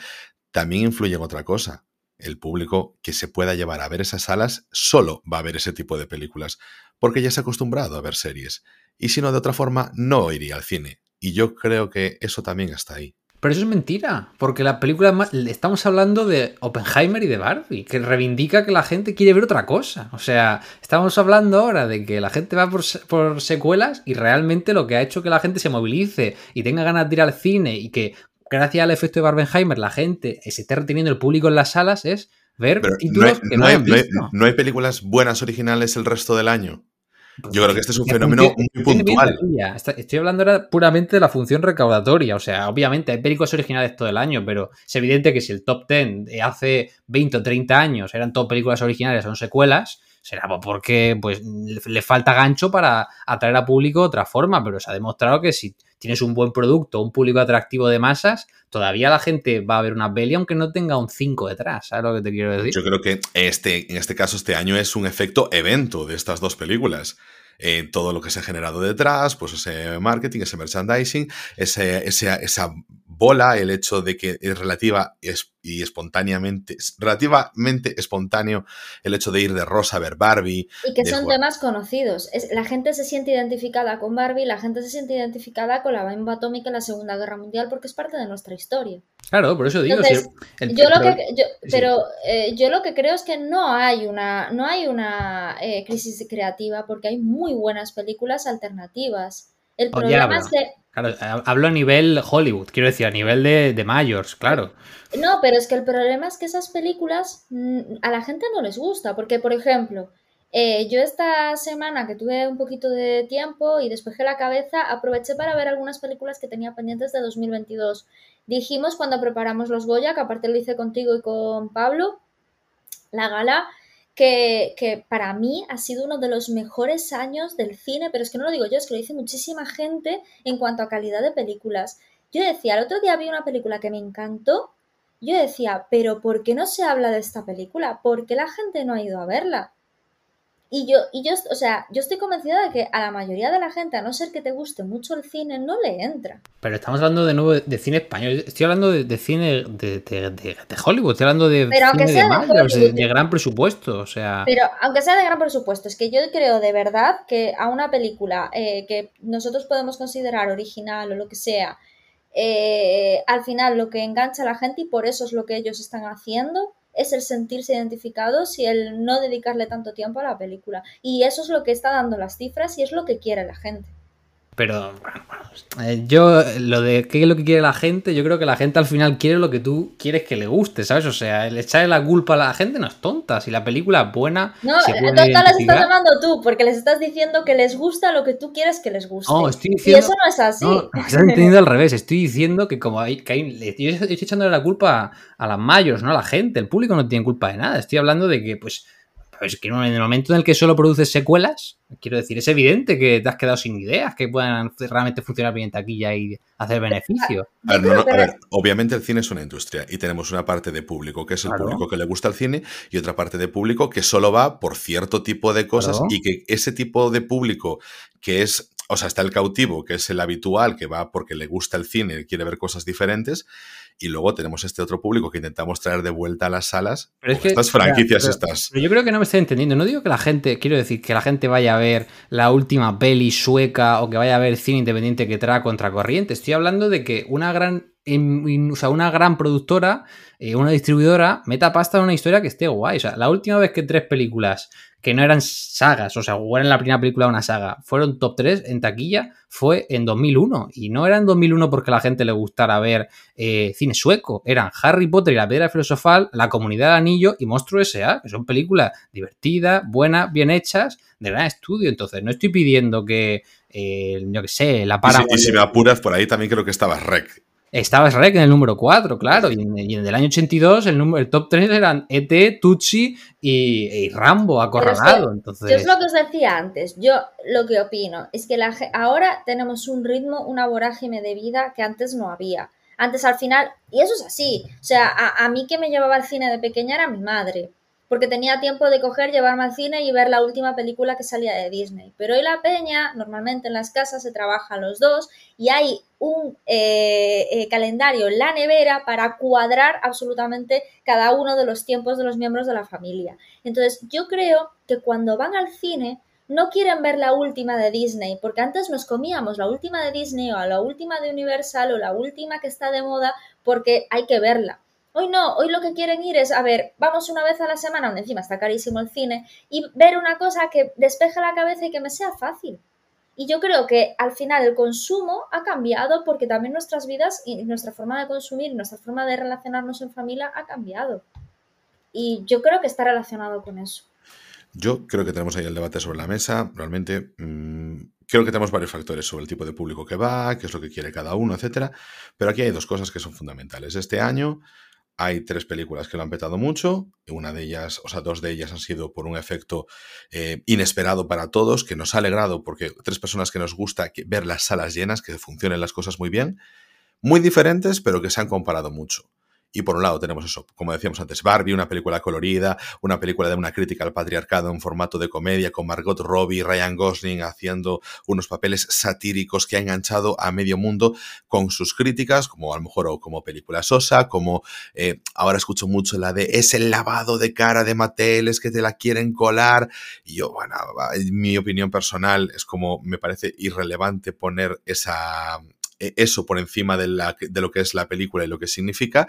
también influye en otra cosa el público que se pueda llevar a ver esas salas solo va a ver ese tipo de películas, porque ya se ha acostumbrado a ver series. Y si no, de otra forma, no iría al cine. Y yo creo que eso también está ahí. Pero eso es mentira, porque la película más, estamos hablando de Oppenheimer y de Barbie, que reivindica que la gente quiere ver otra cosa. O sea, estamos hablando ahora de que la gente va por, por, secuelas y realmente lo que ha hecho que la gente se movilice y tenga ganas de ir al cine y que gracias al efecto de Barbenheimer, la gente se está reteniendo el público en las salas es ver títulos que no, hay, no, hay, películas buenas originales el resto del año. Yo creo que este es un fenómeno muy puntual. Estoy hablando ahora puramente de la función recaudatoria. O sea, obviamente hay películas originales todo el año, pero es evidente que si el top 10 de hace 20 o 30 años eran todo películas originales, son secuelas, será porque pues, le falta gancho para atraer a público de otra forma, pero se ha demostrado que si tienes un buen producto, un público atractivo de masas, todavía la gente va a ver una peli aunque no tenga un 5 detrás, ¿sabes lo que te quiero decir? Yo creo que este, en este caso este año es un efecto evento de estas dos películas. Eh, todo lo que se ha generado detrás, pues ese marketing, ese merchandising, ese, esa bola, el hecho de que es relativa y espontáneamente, relativamente espontáneo el hecho de ir de rosa a ver Barbie. Y que son temas conocidos. la gente se siente identificada con Barbie, la gente se siente identificada con la bomba atómica en la Segunda Guerra Mundial porque es parte de nuestra historia. Claro, por eso digo. yo lo que, pero eh, yo lo que creo es que no hay una, no hay una eh, crisis creativa porque hay muy buenas películas alternativas. El problema es que Claro, hablo a nivel Hollywood, quiero decir, a nivel de, de mayors, claro. No, pero es que el problema es que esas películas mm, a la gente no les gusta, porque, por ejemplo, eh, yo esta semana que tuve un poquito de tiempo y despejé la cabeza, aproveché para ver algunas películas que tenía pendientes de 2022. Dijimos cuando preparamos los Goya, que aparte lo hice contigo y con Pablo, la gala, que, para mí ha sido uno de los mejores años del cine, pero es que no lo digo yo, es que lo dice muchísima gente en cuanto a calidad de películas. Yo decía, el otro día vi una película que me encantó, yo decía, pero ¿por qué no se habla de esta película? ¿Por qué la gente no ha ido a verla? Y yo, y yo, o sea, yo estoy convencida de que a la mayoría de la gente, a no ser que te guste mucho el cine, no le entra. Pero estamos hablando de nuevo de cine español. Estoy hablando de, cine de, Hollywood, estoy hablando de Pero aunque sea de, gran presupuesto, o sea. Pero aunque sea de gran presupuesto, es que yo creo de verdad que a una película eh, que nosotros podemos considerar original o lo que sea, eh, al final lo que engancha a la gente y por eso es lo que ellos están haciendo es el sentirse identificados y el no dedicarle tanto tiempo a la película. Y eso es lo que está dando las cifras y es lo que quiere la gente. Pero bueno, eh, yo lo de qué es lo que quiere la gente, yo creo que la gente al final quiere lo que tú quieres que le guste, ¿sabes? O sea, el echarle la culpa a la gente no es tonta. Si la película es buena. No, tonta les estás llamando tú, porque les estás diciendo que les gusta lo que tú quieres que les guste. No, estoy diciendo, y eso no es así. No, estás entendiendo al revés. Estoy diciendo que como hay. Que hay yo estoy echándole la culpa a las mayos, no a la gente. El público no tiene culpa de nada. Estoy hablando de que, pues es que en el momento en el que solo produces secuelas, quiero decir, es evidente que te has quedado sin ideas que puedan realmente funcionar bien en taquilla y hacer beneficio. obviamente el cine es una industria y tenemos una parte de público que es el público que le gusta el cine y otra parte de público que solo va por cierto tipo de cosas y que ese tipo de público que es o sea, está el cautivo, que es el habitual, que va porque le gusta el cine y quiere ver cosas diferentes, y luego tenemos este otro público que intentamos traer de vuelta a las salas. Pero estas franquicias estas. Pero yo creo que no me estoy entendiendo. No digo que la gente, quiero decir, que la gente vaya a ver la última peli sueca o que vaya a ver cine independiente que trae contracorriente. Estoy hablando de que una gran o sea, una gran productora, eh, una distribuidora, meta pasta en una historia que esté guay. O sea, la última vez que tres películas que no eran sagas, o sea, o eran la primera película de una saga, fueron top 3 en taquilla, fue en 2001. Y no era en 2001 porque a la gente le gustara ver eh, cine sueco, eran Harry Potter y la Piedra Filosofal, La Comunidad del Anillo y Monstruo S.A., que son películas divertidas, buenas, bien hechas, de gran estudio. Entonces, no estoy pidiendo que, eh, yo qué sé, la para. Y, si, me apuras, por ahí también creo que estaba Rec. Estaba Shrek en el número 4, claro. Y en, el año 82 el, número, el top 3 eran E.T., Tutsi y, Rambo, acorralado. Entonces... Yo es lo que os decía antes. Yo lo que opino es que la, ahora tenemos un ritmo, una vorágine de vida que antes no había. Antes al final, y eso es así. O sea, a, a mí que me llevaba al cine de pequeña era mi madre porque tenía tiempo de coger, llevarme al cine y ver la última película que salía de Disney. Pero hoy la peña, normalmente en las casas se trabajan los dos y hay un eh, eh, calendario en la nevera para cuadrar absolutamente cada uno de los tiempos de los miembros de la familia. Entonces yo creo que cuando van al cine no quieren ver la última de Disney, porque antes nos comíamos la última de Disney o la última de Universal o la última que está de moda porque hay que verla. Hoy no, hoy lo que quieren ir es, a ver, vamos una vez a la semana, donde encima está carísimo el cine, y ver una cosa que despeje la cabeza y que me sea fácil. Y yo creo que al final el consumo ha cambiado porque también nuestras vidas y nuestra forma de consumir, nuestra forma de relacionarnos en familia ha cambiado. Y yo creo que está relacionado con eso. Yo creo que tenemos ahí el debate sobre la mesa. Realmente mmm, creo que tenemos varios factores sobre el tipo de público que va, qué es lo que quiere cada uno, etcétera. Pero aquí hay dos cosas que son fundamentales. Este año hay tres películas que lo han petado mucho. Una de ellas, o sea, dos de ellas han sido por un efecto eh, inesperado para todos, que nos ha alegrado porque tres personas que nos gusta ver las salas llenas, que funcionen las cosas muy bien. Muy diferentes, pero que se han comparado mucho. Y por un lado tenemos eso, como decíamos antes, Barbie, una película colorida, una película de una crítica al patriarcado en formato de comedia, con Margot Robbie, Ryan Gosling haciendo unos papeles satíricos que ha enganchado a medio mundo con sus críticas, como a lo mejor o como película sosa, como eh, ahora escucho mucho la de es el lavado de cara de Mattel, es que te la quieren colar. Y yo, bueno, en mi opinión personal es como me parece irrelevante poner esa, e, eso por encima de, la, de, lo que es la película y lo que significa.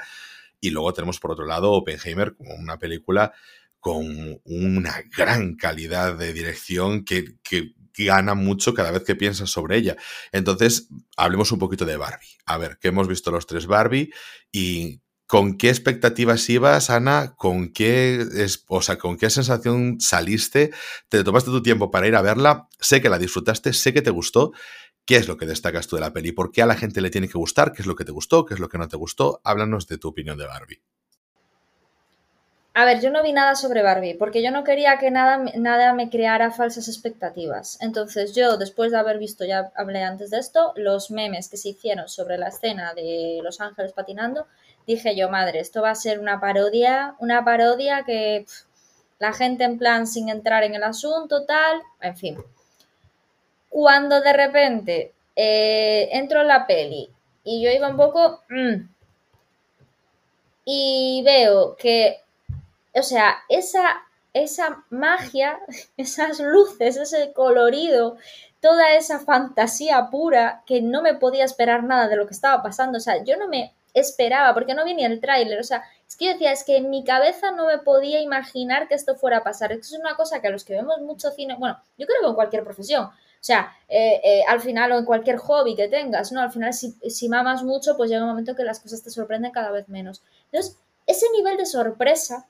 Y luego tenemos por otro lado Oppenheimer como una película con una gran calidad de dirección que, que gana mucho cada vez que piensas sobre ella. Entonces, hablemos un poquito de Barbie. A ver, que hemos visto los tres Barbie y ¿Con qué expectativas ibas, Ana? ¿Con qué, es, o sea, ¿Con qué sensación saliste? ¿Te tomaste tu tiempo para ir a verla? Sé que la disfrutaste, sé que te gustó, ¿Qué es lo que destacas tú de la peli? ¿Por qué a la gente le tiene que gustar? ¿Qué es lo que te gustó? ¿Qué es lo que no te gustó? Háblanos de tu opinión de Barbie. A ver, yo no vi nada sobre Barbie, porque yo no quería que nada, nada me creara falsas expectativas. Entonces yo, después de haber visto, ya hablé antes de esto, los memes que se hicieron sobre la escena de Los Ángeles patinando, dije yo, madre, esto va a ser una parodia, una parodia que la gente en plan sin entrar en el asunto, tal, en fin. Cuando de repente eh, entro en la peli y yo iba un poco... Mm, y veo que, o sea, esa, esa magia, esas luces, ese colorido, toda esa fantasía pura que no me podía esperar nada de lo que estaba pasando. O sea, yo no me esperaba, porque no vi ni el tráiler. O sea, es que yo decía, es que en mi cabeza no me podía imaginar que esto fuera a pasar. Es una cosa que a los que vemos mucho cine, bueno, yo creo que en cualquier profesión, sea, eh, eh, al final o en cualquier hobby que tengas, ¿no? Al final si, si mamas mucho, pues llega un momento que las cosas te sorprenden cada vez menos. Entonces, ese nivel de sorpresa,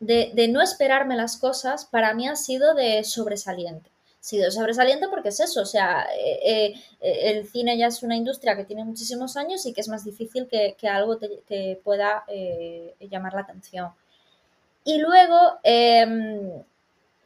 de, de no esperarme las cosas, para mí ha sido de sobresaliente sido sobresaliente porque es eso, o sea, eh, el cine ya es una industria que tiene muchísimos años y que es más difícil que, que algo te, pueda llamar la atención. Y luego, em,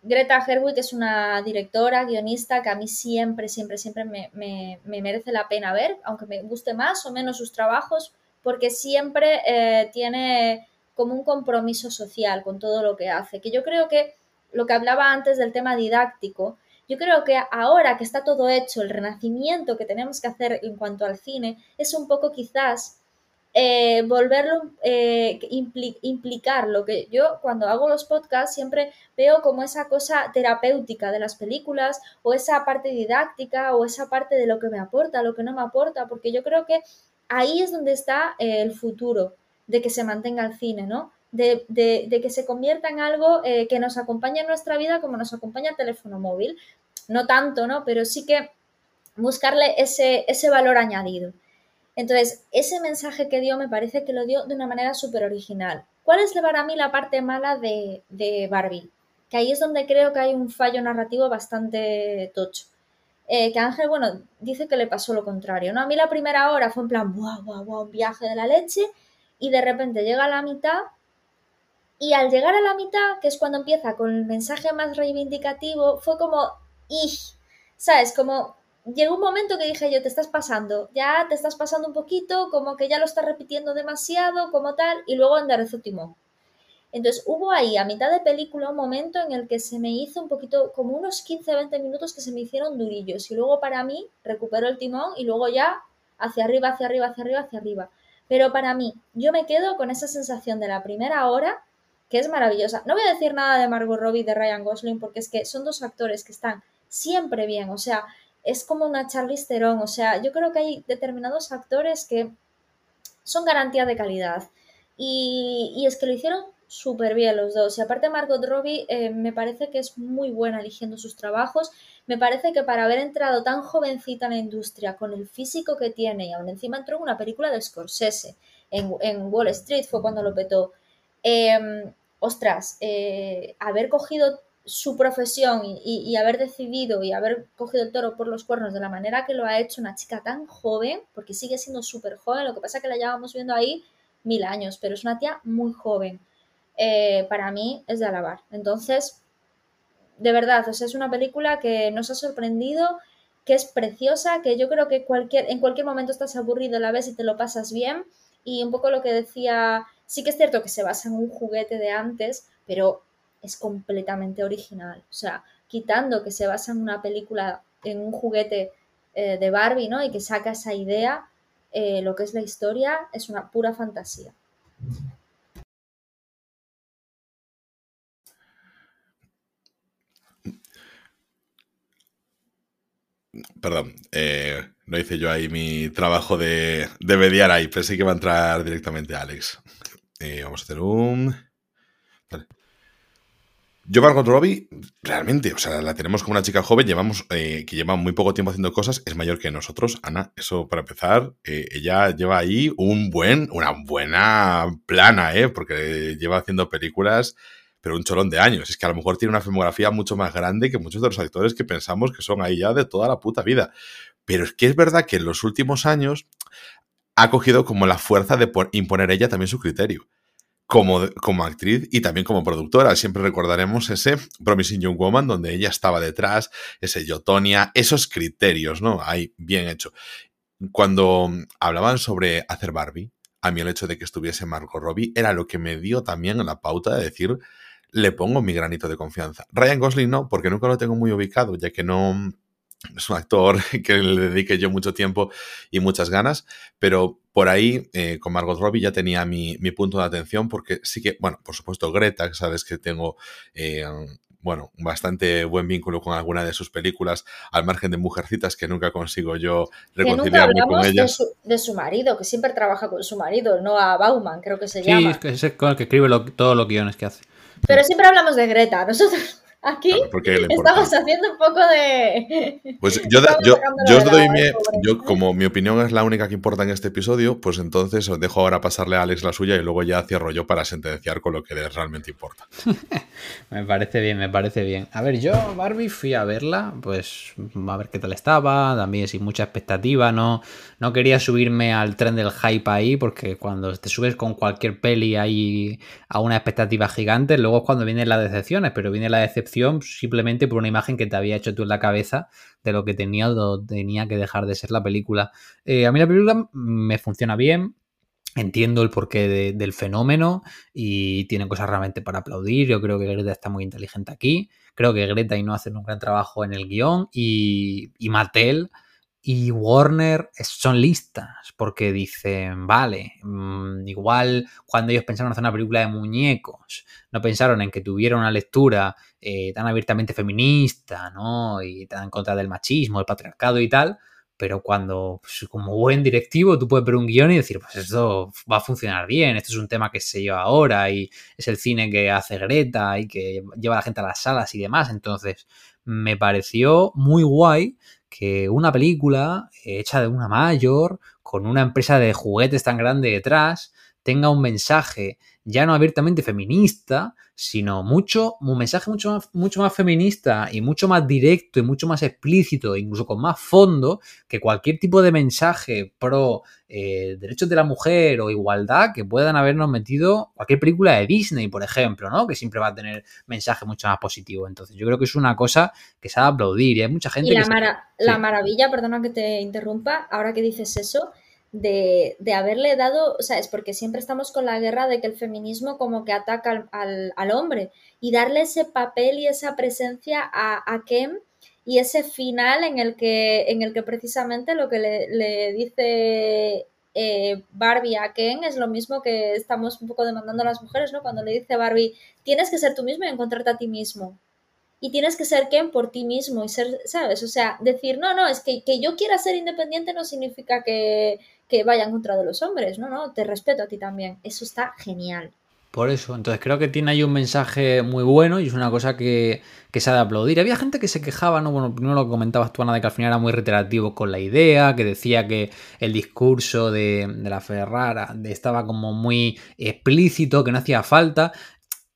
Greta Gerwig es una directora, guionista que a mí siempre, siempre, siempre me, merece la pena ver, aunque me guste más o menos sus trabajos, porque siempre eh, tiene como un compromiso social con todo lo que hace. Que yo creo que lo que hablaba antes del tema didáctico, yo creo que ahora que está todo hecho, el renacimiento que tenemos que hacer en cuanto al cine es un poco quizás eh, volverlo, eh, implicar lo que yo cuando hago los podcasts siempre veo como esa cosa terapéutica de las películas o esa parte didáctica o esa parte de lo que me aporta, lo que no me aporta, porque yo creo que ahí es donde está eh, el futuro de que se mantenga el cine, ¿no? De, que se convierta en algo que nos acompaña en nuestra vida como nos acompaña el teléfono móvil. No tanto, ¿no? Pero sí que buscarle ese, ese valor añadido. Entonces, ese mensaje que dio me parece que lo dio de una manera súper original. ¿Cuál es para mí la parte mala de, Barbie? Que ahí es donde creo que hay un fallo narrativo bastante tocho. Eh, que Ángel, bueno, dice que le pasó lo contrario, ¿no? A mí la primera hora fue en plan, guau, guau, guau, un viaje de la leche, y de repente llega a la mitad, y al llegar a la mitad, que es cuando empieza con el mensaje más reivindicativo, fue como. ¿Sabes? Como, llegó un momento que dije yo, te estás pasando, ya te estás pasando un poquito, como que ya lo estás repitiendo demasiado, como tal, y luego enderezó timón. Entonces hubo ahí a mitad de película un momento en el que se me hizo un poquito, como unos 15-20 minutos que se me hicieron durillos y luego para mí recuperó el timón y luego ya hacia arriba, hacia arriba, hacia arriba, hacia arriba. Pero para mí, yo me quedo con esa sensación de la primera hora que es maravillosa. No voy a decir nada de Margot Robbie y de Ryan Gosling porque es que son dos actores que están siempre bien, o sea, es como una Charlize Theron, o sea, yo creo que hay determinados actores que son garantía de calidad y, es que lo hicieron súper bien los dos. Y aparte Margot Robbie eh, me parece que es muy buena eligiendo sus trabajos. Me parece que para haber entrado tan jovencita en la industria, con el físico que tiene, y aún encima entró en una película de Scorsese, en, Wall Street fue cuando lo petó. Em, ostras, eh, haber cogido su profesión y, haber decidido y haber cogido el toro por los cuernos de la manera que lo ha hecho una chica tan joven, porque sigue siendo súper joven, lo que pasa es que la llevamos viendo ahí mil años, pero es una tía muy joven. Eh, para mí es de alabar. Entonces, de verdad, o sea, es una película que nos ha sorprendido, que es preciosa, que yo creo que cualquier, en cualquier momento estás aburrido, la ves y te lo pasas bien. Y un poco lo que decía, sí que es cierto que se basa en un juguete de antes, pero es completamente original. O sea, quitando que se basa en una película, en un juguete eh, de Barbie, ¿no? Y que saca esa idea, eh, lo que es la historia es una pura fantasía. Perdón, eh, no hice yo ahí mi trabajo de, de mediar ahí. Pensé que iba a entrar directamente Alex. vamos a hacer un. Yo Margot Robbie, realmente, o sea, la tenemos como una chica joven, llevamos, eh, que lleva muy poco tiempo haciendo cosas, es mayor que nosotros, Ana, eso para empezar, eh, ella lleva ahí un buen, una buena plana, ¿eh? Porque lleva haciendo películas, pero un cholón de años. Es que a lo mejor tiene una filmografía mucho más grande que muchos de los actores que pensamos que son ahí ya de toda la puta vida. Pero es que es verdad que en los últimos años ha cogido como la fuerza de imponer ella también su criterio como, como actriz y también como productora. Siempre recordaremos ese Promising Young Woman donde ella estaba detrás, ese Yotonia, esos criterios, ¿no? Ahí, bien hecho. Cuando hablaban sobre hacer Barbie, a mí el hecho de que estuviese Margot Robbie era lo que me dio también la pauta de decir, le pongo mi granito de confianza. Ryan Gosling no, porque nunca lo tengo muy ubicado, ya que no es un actor que le dedique yo mucho tiempo y muchas ganas, pero por ahí eh, con Margot Robbie ya tenía mi, punto de atención porque sí que, bueno, por supuesto Greta, que sabes que tengo, eh, bueno, bastante buen vínculo con alguna de sus películas, al margen de Mujercitas que nunca consigo yo reconciliarme con ellas. De su, de su, marido, que siempre trabaja con su marido, no a Bauman, creo que se llama. Sí, es, es el que escribe todos los guiones que hace. Pero siempre hablamos de Greta, nosotros... Aquí estamos haciendo un poco de. Pues yo, yo, yo os doy mi. Yo, como mi opinión es la única que importa en este episodio, pues entonces os dejo ahora pasarle a Alex la suya y luego ya cierro yo para sentenciar con lo que realmente importa. me parece bien, me parece bien. A ver, yo, Barbie, fui a verla, pues a ver qué tal estaba, también sin mucha expectativa, no, no quería subirme al tren del hype ahí, porque cuando te subes con cualquier peli ahí a una expectativa gigante, luego es cuando vienen las decepciones, pero viene la decepción simplemente por una imagen que te había hecho tú en la cabeza de lo que tenía tenía que dejar de ser la película. Eh, a mí la película me funciona bien, Entiendo el porqué del fenómeno y tiene cosas realmente para aplaudir. Yo creo que Greta está muy inteligente aquí. Creo que Greta y no hacen un gran trabajo en el guion. Y, y Mattel y Warner son listas porque dicen, vale, mm, igual cuando ellos pensaron hacer una película de muñecos, no pensaron en que tuviera una lectura eh, tan abiertamente feminista, ¿no? Y tan en contra del machismo, el patriarcado y tal, pero cuando, pues, como buen directivo, tú puedes ver un guion y decir, pues esto va a funcionar bien, esto es un tema que se lleva ahora y es el cine que hace Greta y que lleva a la gente a las salas y demás, entonces me pareció muy guay que una película hecha de una mayor, con una empresa de juguetes tan grande detrás, tenga un mensaje ya no abiertamente feminista, sino mucho, un mensaje mucho más, mucho más feminista y mucho más directo y mucho más explícito, incluso con más fondo, que cualquier tipo de mensaje pro eh, derechos de la mujer o igualdad que puedan habernos metido cualquier película de Disney, por ejemplo, ¿no? Que siempre va a tener mensaje mucho más positivo. Entonces, yo creo que es una cosa que se ha aplaudir y hay mucha gente y la, la maravilla, perdona que te interrumpa, ahora que dices eso, de, haberle dado, o sea, es porque siempre estamos con la guerra de que el feminismo como que ataca al, hombre y darle ese papel y esa presencia a, a, Ken y ese final en el que, en el que precisamente lo que le, dice eh, Barbie a Ken es lo mismo que estamos un poco demandando a las mujeres, ¿no? Cuando le dice Barbie, tienes que ser tú mismo y encontrarte a ti mismo y tienes que ser Ken por ti mismo y ser, ¿sabes? O sea, decir, no, no, es que, que yo quiera ser independiente no significa que, que vaya en contra de los hombres, no, no, te respeto a ti también. Eso está genial. Por eso, entonces creo que tiene ahí un mensaje muy bueno y es una cosa que, que se ha de aplaudir. Había gente que se quejaba, ¿no? Bueno, primero lo que comentabas tú, Ana, de que al final era muy reiterativo con la idea, que decía que el discurso de, de la Ferrara estaba como muy explícito, que no hacía falta.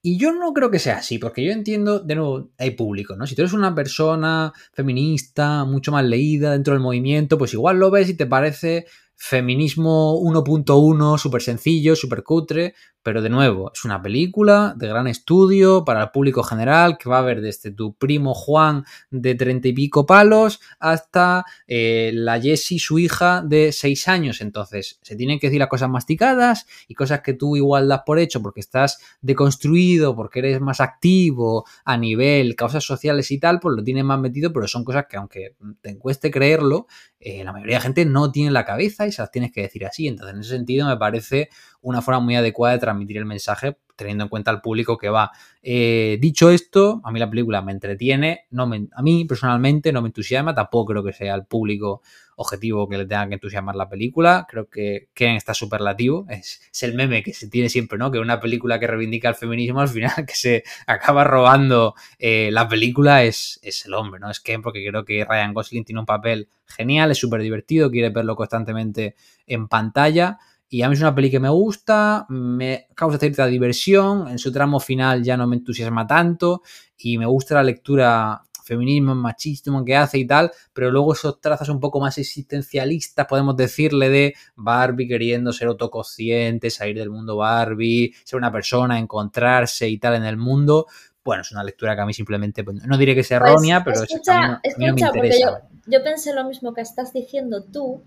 Y yo no creo que sea así, porque yo entiendo, de nuevo, hay público, ¿no? Si tú eres una persona feminista, mucho más leída dentro del movimiento, pues igual lo ves y te parece feminismo 1.1, súper sencillo, súper cutre, pero de nuevo, es una película de gran estudio para el público general que va a ver desde tu primo Juan de treinta y pico palos hasta eh, la Jessie, su hija de seis años. Entonces, se tienen que decir las cosas masticadas y cosas que tú igual das por hecho porque estás deconstruido, porque eres más activo a nivel causas sociales y tal, pues lo tienes más metido, pero son cosas que aunque te cueste creerlo, eh, la mayoría de gente no tiene la cabeza y se las tienes que decir así. Entonces, en ese sentido, me parece una forma muy adecuada de transmitir el mensaje teniendo en cuenta el público que va. Eh, dicho esto, a mí la película me entretiene, no a mí personalmente no me entusiasma, tampoco creo que sea el público objetivo que le tenga que entusiasmar la película, creo que Ken está superlativo, es, es, el meme que se tiene siempre, ¿no? Que una película que reivindica el feminismo al final que se acaba robando eh, la película es, es el hombre, ¿no? Es Ken porque creo que Ryan Gosling tiene un papel genial, es súper divertido, quiere verlo constantemente en pantalla. Y a mí es una peli que me gusta, me causa cierta diversión, en su tramo final ya no me entusiasma tanto y me gusta la lectura feminismo, machismo que hace y tal, pero luego esos trazas un poco más existencialistas, podemos decirle, de Barbie queriendo ser autoconsciente, salir del mundo Barbie, ser una persona, encontrarse y tal en el mundo. Bueno, es una lectura que a mí simplemente, pues, no diré que sea pues, errónea, pero escucha, es, escucha, porque yo, yo pensé lo mismo que estás diciendo tú,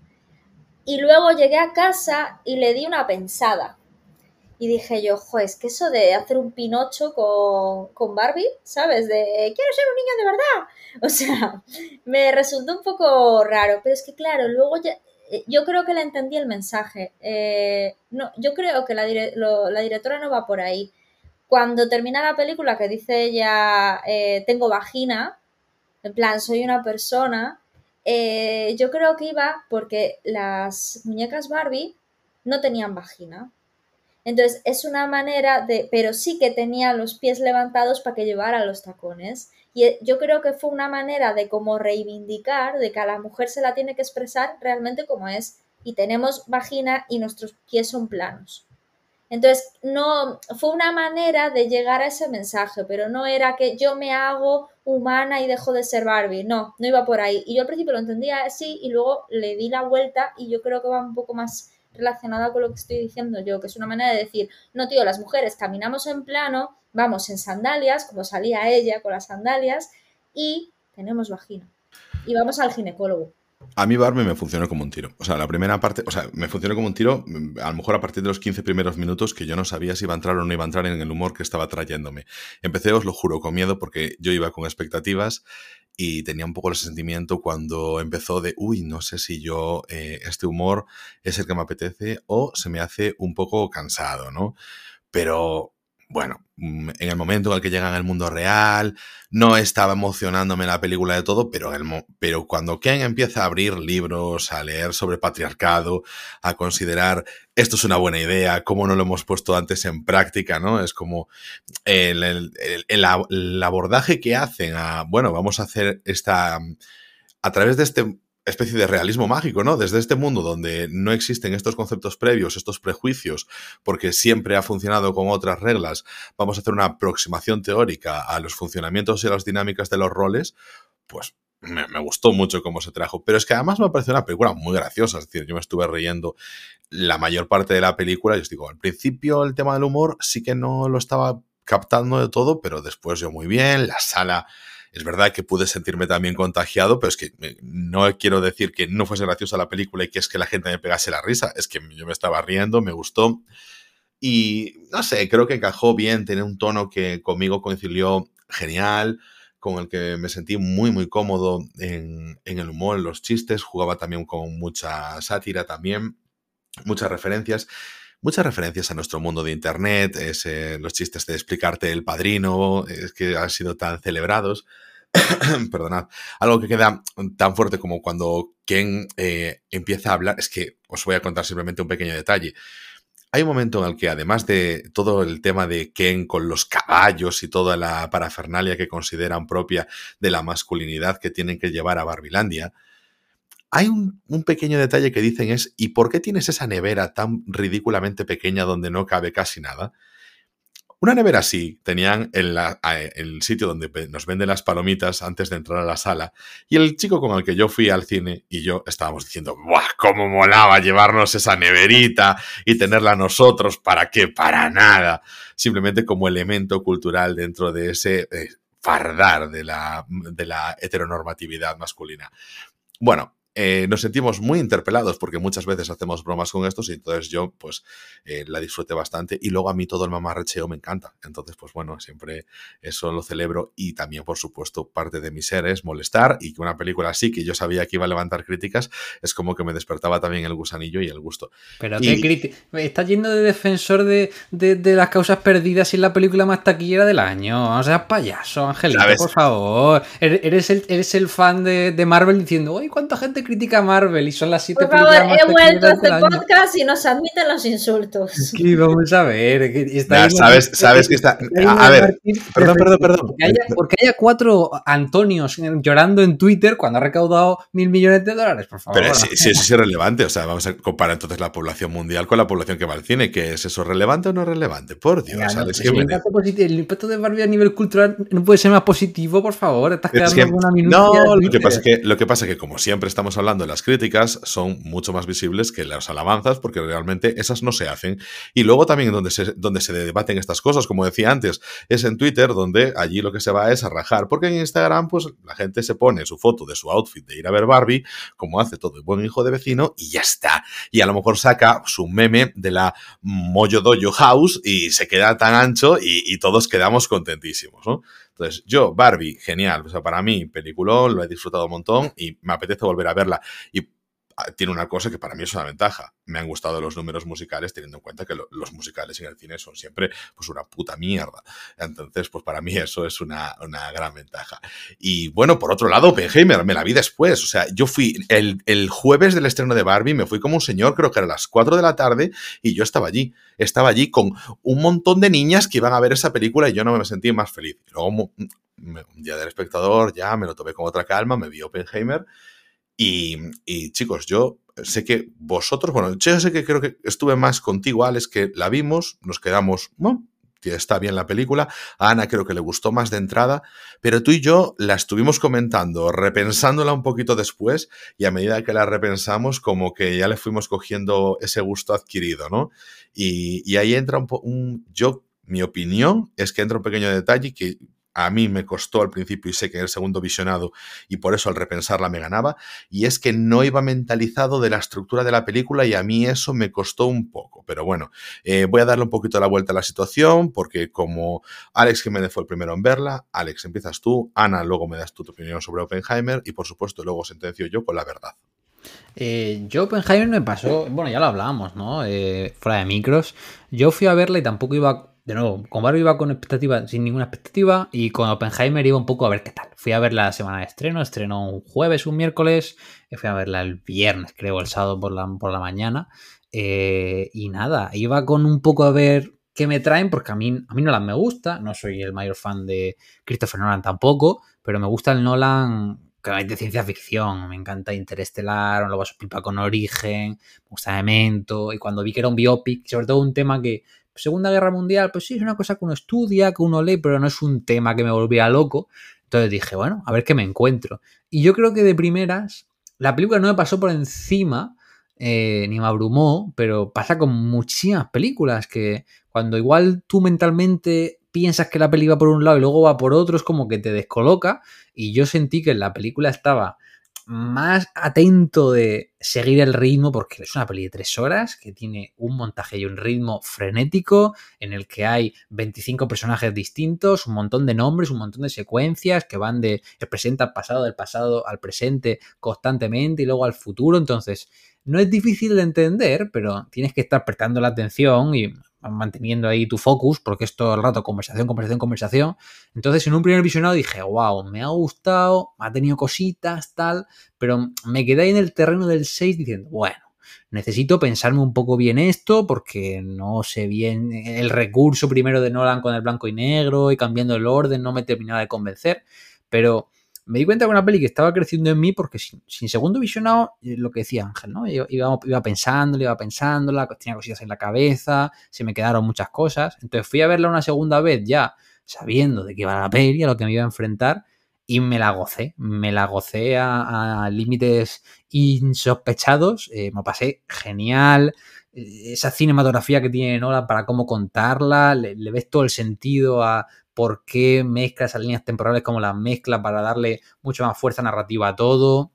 y luego llegué a casa y le di una pensada. Y dije yo, jo, es que eso de hacer un pinocho con, Barbie, ¿sabes? De quiero ser un niño de verdad. O sea, me resultó un poco raro. Pero es que claro, luego ya, eh, yo creo que le entendí el mensaje. Eh, no, yo creo que la, la, directora no va por ahí. Cuando termina la película que dice ella, eh, tengo vagina, en plan, soy una persona, eh, yo creo que iba porque las muñecas Barbie no tenían vagina. Entonces es una manera de, pero sí que tenía los pies levantados para que llevara los tacones. Y eh, yo creo que fue una manera de como reivindicar, de que a la mujer se la tiene que expresar realmente como es. Y tenemos vagina y nuestros pies son planos. Entonces, no, fue una manera de llegar a ese mensaje, pero no era que yo me hago humana y dejo de ser Barbie, no, no iba por ahí. Y yo al principio lo entendía así y luego le di la vuelta y yo creo que va un poco más relacionada con lo que estoy diciendo yo, que es una manera de decir, no tío, las mujeres caminamos en plano, vamos en sandalias, como salía ella con las sandalias, y tenemos vagina. Y vamos al ginecólogo. A mí Barbie me funcionó como un tiro. O sea, la primera parte, o sea, me funcionó como un tiro, a lo mejor a partir de los 15 primeros minutos que yo no sabía si iba a entrar o no iba a entrar en el humor que estaba trayéndome. Empecé, os lo juro, con miedo porque yo iba con expectativas y tenía un poco el sentimiento cuando empezó de, uy, no sé si yo eh, este humor es el que me apetece o se me hace un poco cansado, ¿no? Pero bueno, mm, en el momento en el que llegan al mundo real, no estaba emocionándome la película de todo, pero, pero cuando Ken empieza a abrir libros, a leer sobre patriarcado, a considerar esto es una buena idea, cómo no lo hemos puesto antes en práctica, ¿no? Es como el, el abordaje que hacen a, bueno, vamos a hacer esta, a través de este especie de realismo mágico, ¿no? Desde este mundo donde no existen estos conceptos previos, estos prejuicios, porque siempre ha funcionado con otras reglas, vamos a hacer una aproximación teórica a los funcionamientos y a las dinámicas de los roles, pues me, gustó mucho cómo se trajo. Pero es que además me pareció una película muy graciosa, es decir, yo me estuve riendo la mayor parte de la película y os digo, al principio el tema del humor sí que no lo estaba captando de todo, pero después yo muy bien, la sala es verdad que pude sentirme también contagiado, pero es que eh, no quiero decir que no fuese graciosa la película y que es que la gente me pegase la risa, es que yo me estaba riendo, me gustó. Y no sé, creo que encajó bien, tiene un tono que conmigo coincidió genial, con el que me sentí muy, muy cómodo en, el humor, en los chistes, jugaba también con mucha sátira también, muchas referencias muchas referencias a nuestro mundo de Internet, los chistes de explicarte el padrino, es que han sido tan celebrados. Perdonad, algo que queda tan fuerte como cuando Ken eh, empieza a hablar, es que os voy a contar simplemente un pequeño detalle. Hay un momento en el que, además de todo el tema de Ken con los caballos y toda la parafernalia que consideran propia de la masculinidad que tienen que llevar a Barbilandia, hay un, pequeño detalle que dicen es, ¿y por qué tienes esa nevera tan ridículamente pequeña donde no cabe casi nada? Una nevera así tenían en el sitio donde nos venden las palomitas antes de entrar a la sala y el chico con el que yo fui al cine y yo estábamos diciendo, ¡buah! ¿Cómo molaba llevarnos esa neverita y tenerla nosotros? ¿Para qué? Para nada. Simplemente como elemento cultural dentro de ese eh, fardar de la, de la heteronormatividad masculina. Bueno, eh, nos sentimos muy interpelados porque muchas veces hacemos bromas con estos y entonces yo pues eh, la disfruté bastante y luego a mí todo el mamarrecheo me encanta. Entonces pues bueno, siempre eso lo celebro y también por supuesto parte de mi ser es molestar y que una película así que yo sabía que iba a levantar críticas es como que me despertaba también el gusanillo y el gusto. Pero qué crítica. Estás yendo de defensor de, de, las causas perdidas y la película más taquillera del año. O sea, payaso, Angelito, por favor. Er, eres el, eres el fan de, de Marvel diciendo, ¡ay, cuánta gente crítica Marvel y son las siete Por favor, he vuelto a este podcast y nos admiten los insultos. Sí, vamos a ver. sabes, sabes que está. A, ver, perdón, perdón, perdón. Porque haya, cuatro Antonios llorando en Twitter cuando ha recaudado mil millones de dólares, por favor. Pero sí, sí, eso es irrelevante. O sea, vamos a comparar entonces la población mundial con la población que va al cine. ¿Que es eso relevante o no relevante? Por Dios, el, impacto de Barbie a nivel cultural no puede ser más positivo, por favor. Estás quedando una minuta. No, lo que, pasa es que, lo que pasa es que, como siempre estamos hablando de las críticas, son mucho más visibles que las alabanzas, porque realmente esas no se hacen. Y luego también donde se, donde se debaten estas cosas, como decía antes, es en Twitter, donde allí lo que se va es a rajar, porque en Instagram, pues la gente se pone su foto de su outfit de ir a ver Barbie, como hace todo el buen hijo de vecino, y ya está. Y a lo mejor saca su meme de la Moyo Dojo House y se queda tan ancho y, y todos quedamos contentísimos, ¿no? Entonces, yo, Barbie, genial. O sea, para mí, peliculón, lo he disfrutado un montón y me apetece volver a verla. Y tiene una cosa que para mí es una ventaja. Me han gustado los números musicales, teniendo en cuenta que los musicales en el cine son siempre pues una puta mierda. Entonces, pues para mí eso es una, gran ventaja. Y bueno, por otro lado, Oppenheimer, me la vi después. O sea, yo fui el, el, jueves del estreno de Barbie, me fui como un señor, creo que era a las 4 de la tarde, y yo estaba allí. Estaba allí con un montón de niñas que iban a ver esa película y yo no me sentí más feliz. Luego, un día del espectador, ya me lo tomé con otra calma, me vi Oppenheimer y, chicos, yo sé que vosotros, bueno, yo sé que creo que estuve más contigo, Alex, que la vimos, nos quedamos, bueno, está bien la película. A Ana creo que le gustó más de entrada, pero tú y yo la estuvimos comentando, repensándola un poquito después y a medida que la repensamos, como que ya le fuimos cogiendo ese gusto adquirido, ¿no? Y, ahí entra un, un, yo, mi opinión es que entra un pequeño detalle que a mí me costó al principio y sé que en el segundo visionado y por eso al repensarla me ganaba, y es que no iba mentalizado de la estructura de la película y a mí eso me costó un poco. Pero bueno, eh, voy a darle un poquito la vuelta a la situación porque como Alex Jiménez fue el primero en verla, Alex empiezas tú, Ana luego me das tu opinión sobre Oppenheimer y por supuesto luego sentencio yo con la verdad. Eh, yo Oppenheimer me pasó, bueno ya lo hablábamos, ¿no? Eh, fuera de micros, yo fui a verla y tampoco iba de nuevo, con Barbie iba con expectativa, sin ninguna expectativa, y con Oppenheimer iba un poco a ver qué tal. Fui a ver la semana de estreno, estrenó un jueves, un miércoles, fui a verla el viernes, creo, el sábado por la, por la mañana, eh, y nada, iba con un poco a ver qué me traen, porque a mí, a mí Nolan me gusta, no soy el mayor fan de Christopher Nolan tampoco, pero me gusta el Nolan que hay de ciencia ficción, me encanta Interestelar, lo vas a pipa con Origen, me gusta Memento, y cuando vi que era un biopic, sobre todo un tema que Segunda Guerra Mundial, pues sí, es una cosa que uno estudia, que uno lee, pero no es un tema que me volvía loco. Entonces dije, bueno, a ver qué me encuentro. Y yo creo que de primeras, la película no me pasó por encima, eh, ni me abrumó, pero pasa con muchísimas películas que cuando igual tú mentalmente piensas que la película va por un lado y luego va por otro, es como que te descoloca. Y yo sentí que la película estaba más atento de seguir el ritmo, porque es una peli de tres horas que tiene un montaje y un ritmo frenético, en el que hay 25 personajes distintos, un montón de nombres, un montón de secuencias que van de el presente al pasado, del pasado al presente constantemente y luego al futuro. Entonces, no es difícil de entender, pero tienes que estar prestando la atención y manteniendo ahí tu focus, porque es todo el rato conversación, conversación, conversación. Entonces, en un primer visionado dije, wow, me ha gustado, ha tenido cositas, tal, pero me quedé ahí en el terreno del 6 diciendo, bueno, necesito pensarme un poco bien esto, porque no sé bien el recurso primero de Nolan con el blanco y negro y cambiando el orden, no me terminaba de convencer, pero me di cuenta que una peli que estaba creciendo en mí porque sin, segundo visionado, eh, lo que decía Ángel, ¿no? Iba, iba iba pensando, tenía cosillas en la cabeza, se me quedaron muchas cosas. Entonces fui a verla una segunda vez ya sabiendo de qué iba la peli, a lo que me iba a enfrentar y me la gocé, me la gocé a, límites insospechados, eh, me pasé genial, eh, esa cinematografía que tiene Nolan para cómo contarla, le, le, ves todo el sentido a por qué mezcla esas líneas temporales como las mezcla para darle mucho más fuerza narrativa a todo.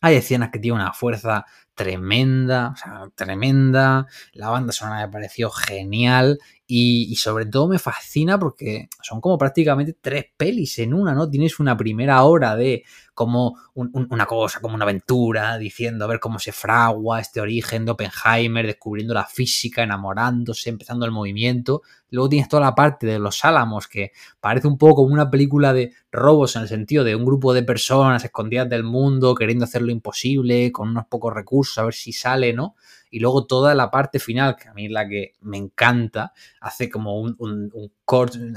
Hay escenas que tienen una fuerza tremenda, o sea, tremenda. La banda sonora me pareció genial y, sobre todo me fascina porque son como prácticamente tres pelis en una, ¿no? Tienes una primera hora de como una cosa, como una aventura, diciendo a ver cómo se fragua este origen de Oppenheimer, descubriendo la física, enamorándose, empezando el movimiento. Luego tienes toda la parte de los álamos, que parece un poco como una película de robos en el sentido de un grupo de personas escondidas del mundo, queriendo hacer lo imposible, con unos pocos recursos, a ver si sale, ¿no? y luego toda la parte final, que a mí es la que me encanta, hace como un, un,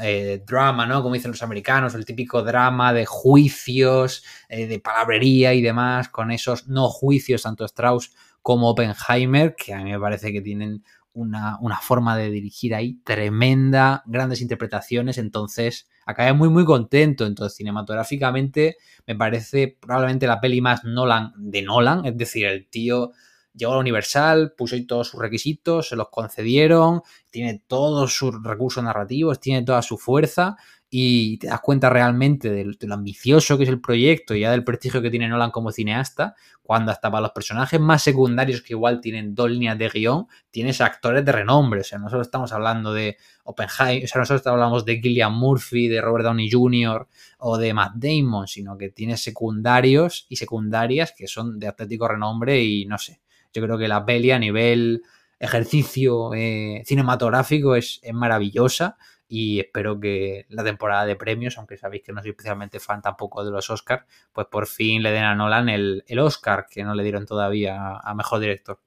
eh, drama, ¿no? Como dicen los americanos, el típico drama de juicios, eh, de palabrería y demás, con esos no juicios, tanto Strauss como Oppenheimer, que a mí me parece que tienen una, una, forma de dirigir ahí tremenda, grandes interpretaciones, entonces acabé muy muy contento, entonces cinematográficamente me parece probablemente la peli más Nolan de Nolan, es decir, el tío llegó a Universal, puso ahí todos sus requisitos, se los concedieron, tiene todos sus recursos narrativos, tiene toda su fuerza y te das cuenta realmente de, lo ambicioso que es el proyecto y ya del prestigio que tiene Nolan como cineasta, cuando hasta para los personajes más secundarios que igual tienen dos líneas de guion, tienes actores de renombre, o sea, no solo estamos hablando de Oppenheimer, o sea, nosotros hablamos de Gillian Murphy, de Robert Downey Jr. o de Matt Damon, sino que tienes secundarios y secundarias que son de atlético renombre y no sé, yo creo que la peli a nivel ejercicio eh, cinematográfico es, maravillosa y espero que la temporada de premios, aunque sabéis que no soy especialmente fan tampoco de los Oscars, pues por fin le den a Nolan el, el Oscar que no le dieron todavía a Mejor Director.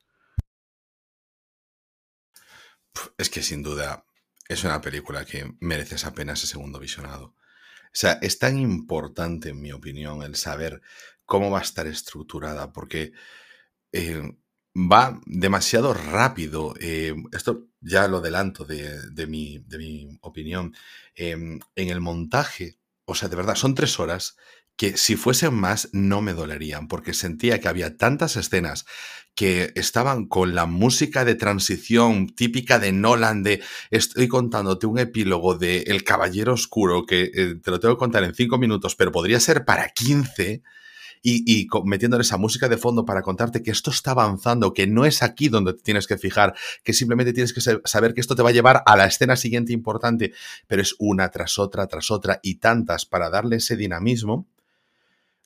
Es que sin duda es una película que merece esa pena ese segundo visionado. O sea, es tan importante, en mi opinión, el saber cómo va a estar estructurada, porque eh, va demasiado rápido. Eh, esto ya lo adelanto de, mi, de mi, opinión. Em, en el montaje, o sea, de verdad, son tres horas que si fuesen más no me dolerían, porque sentía que había tantas escenas que estaban con la música de transición típica de Nolan, de estoy contándote un epílogo de El Caballero Oscuro, que eh, te lo tengo que contar en cinco minutos, pero podría ser para 15 y, metiéndole esa música de fondo para contarte que esto está avanzando, que no es aquí donde te tienes que fijar, que simplemente tienes que saber que esto te va a llevar a la escena siguiente importante, pero es una tras otra, tras otra y tantas para darle ese dinamismo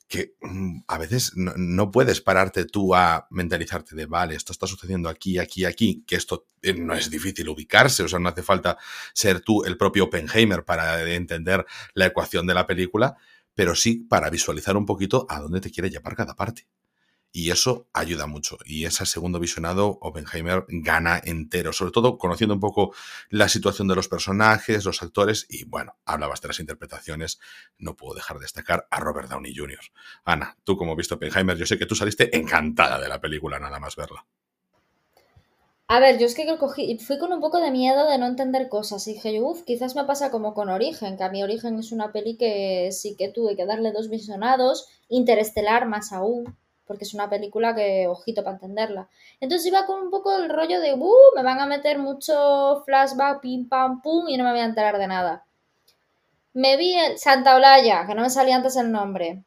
que mm, a veces no, puedes pararte tú a mentalizarte de, vale, esto está sucediendo aquí, aquí, aquí, que esto eh, no es difícil ubicarse, o sea, no hace falta ser tú el propio Oppenheimer para entender la ecuación de la película, pero sí para visualizar un poquito a dónde te quiere llevar cada parte. Y eso ayuda mucho. Y ese segundo visionado, Oppenheimer gana entero, sobre todo conociendo un poco la situación de los personajes, los actores, y bueno, hablabas de las interpretaciones, no puedo dejar de destacar a Robert Downey Jr. Ana, tú como visto Oppenheimer, yo sé que tú saliste encantada de la película nada más verla. A ver, yo es que cogí, fui con un poco de miedo de no entender cosas y dije, uff, quizás me pasa como con Origen, que a mi Origen es una peli que sí que tuve que darle dos visionados, Interestelar más aún, porque es una película que, ojito para entenderla. Entonces iba con un poco el rollo de, uh, me van a meter mucho flashback, pim, pam, pum, y no me voy a enterar de nada. Me vi el Santa Olaya, que no me salía antes el nombre.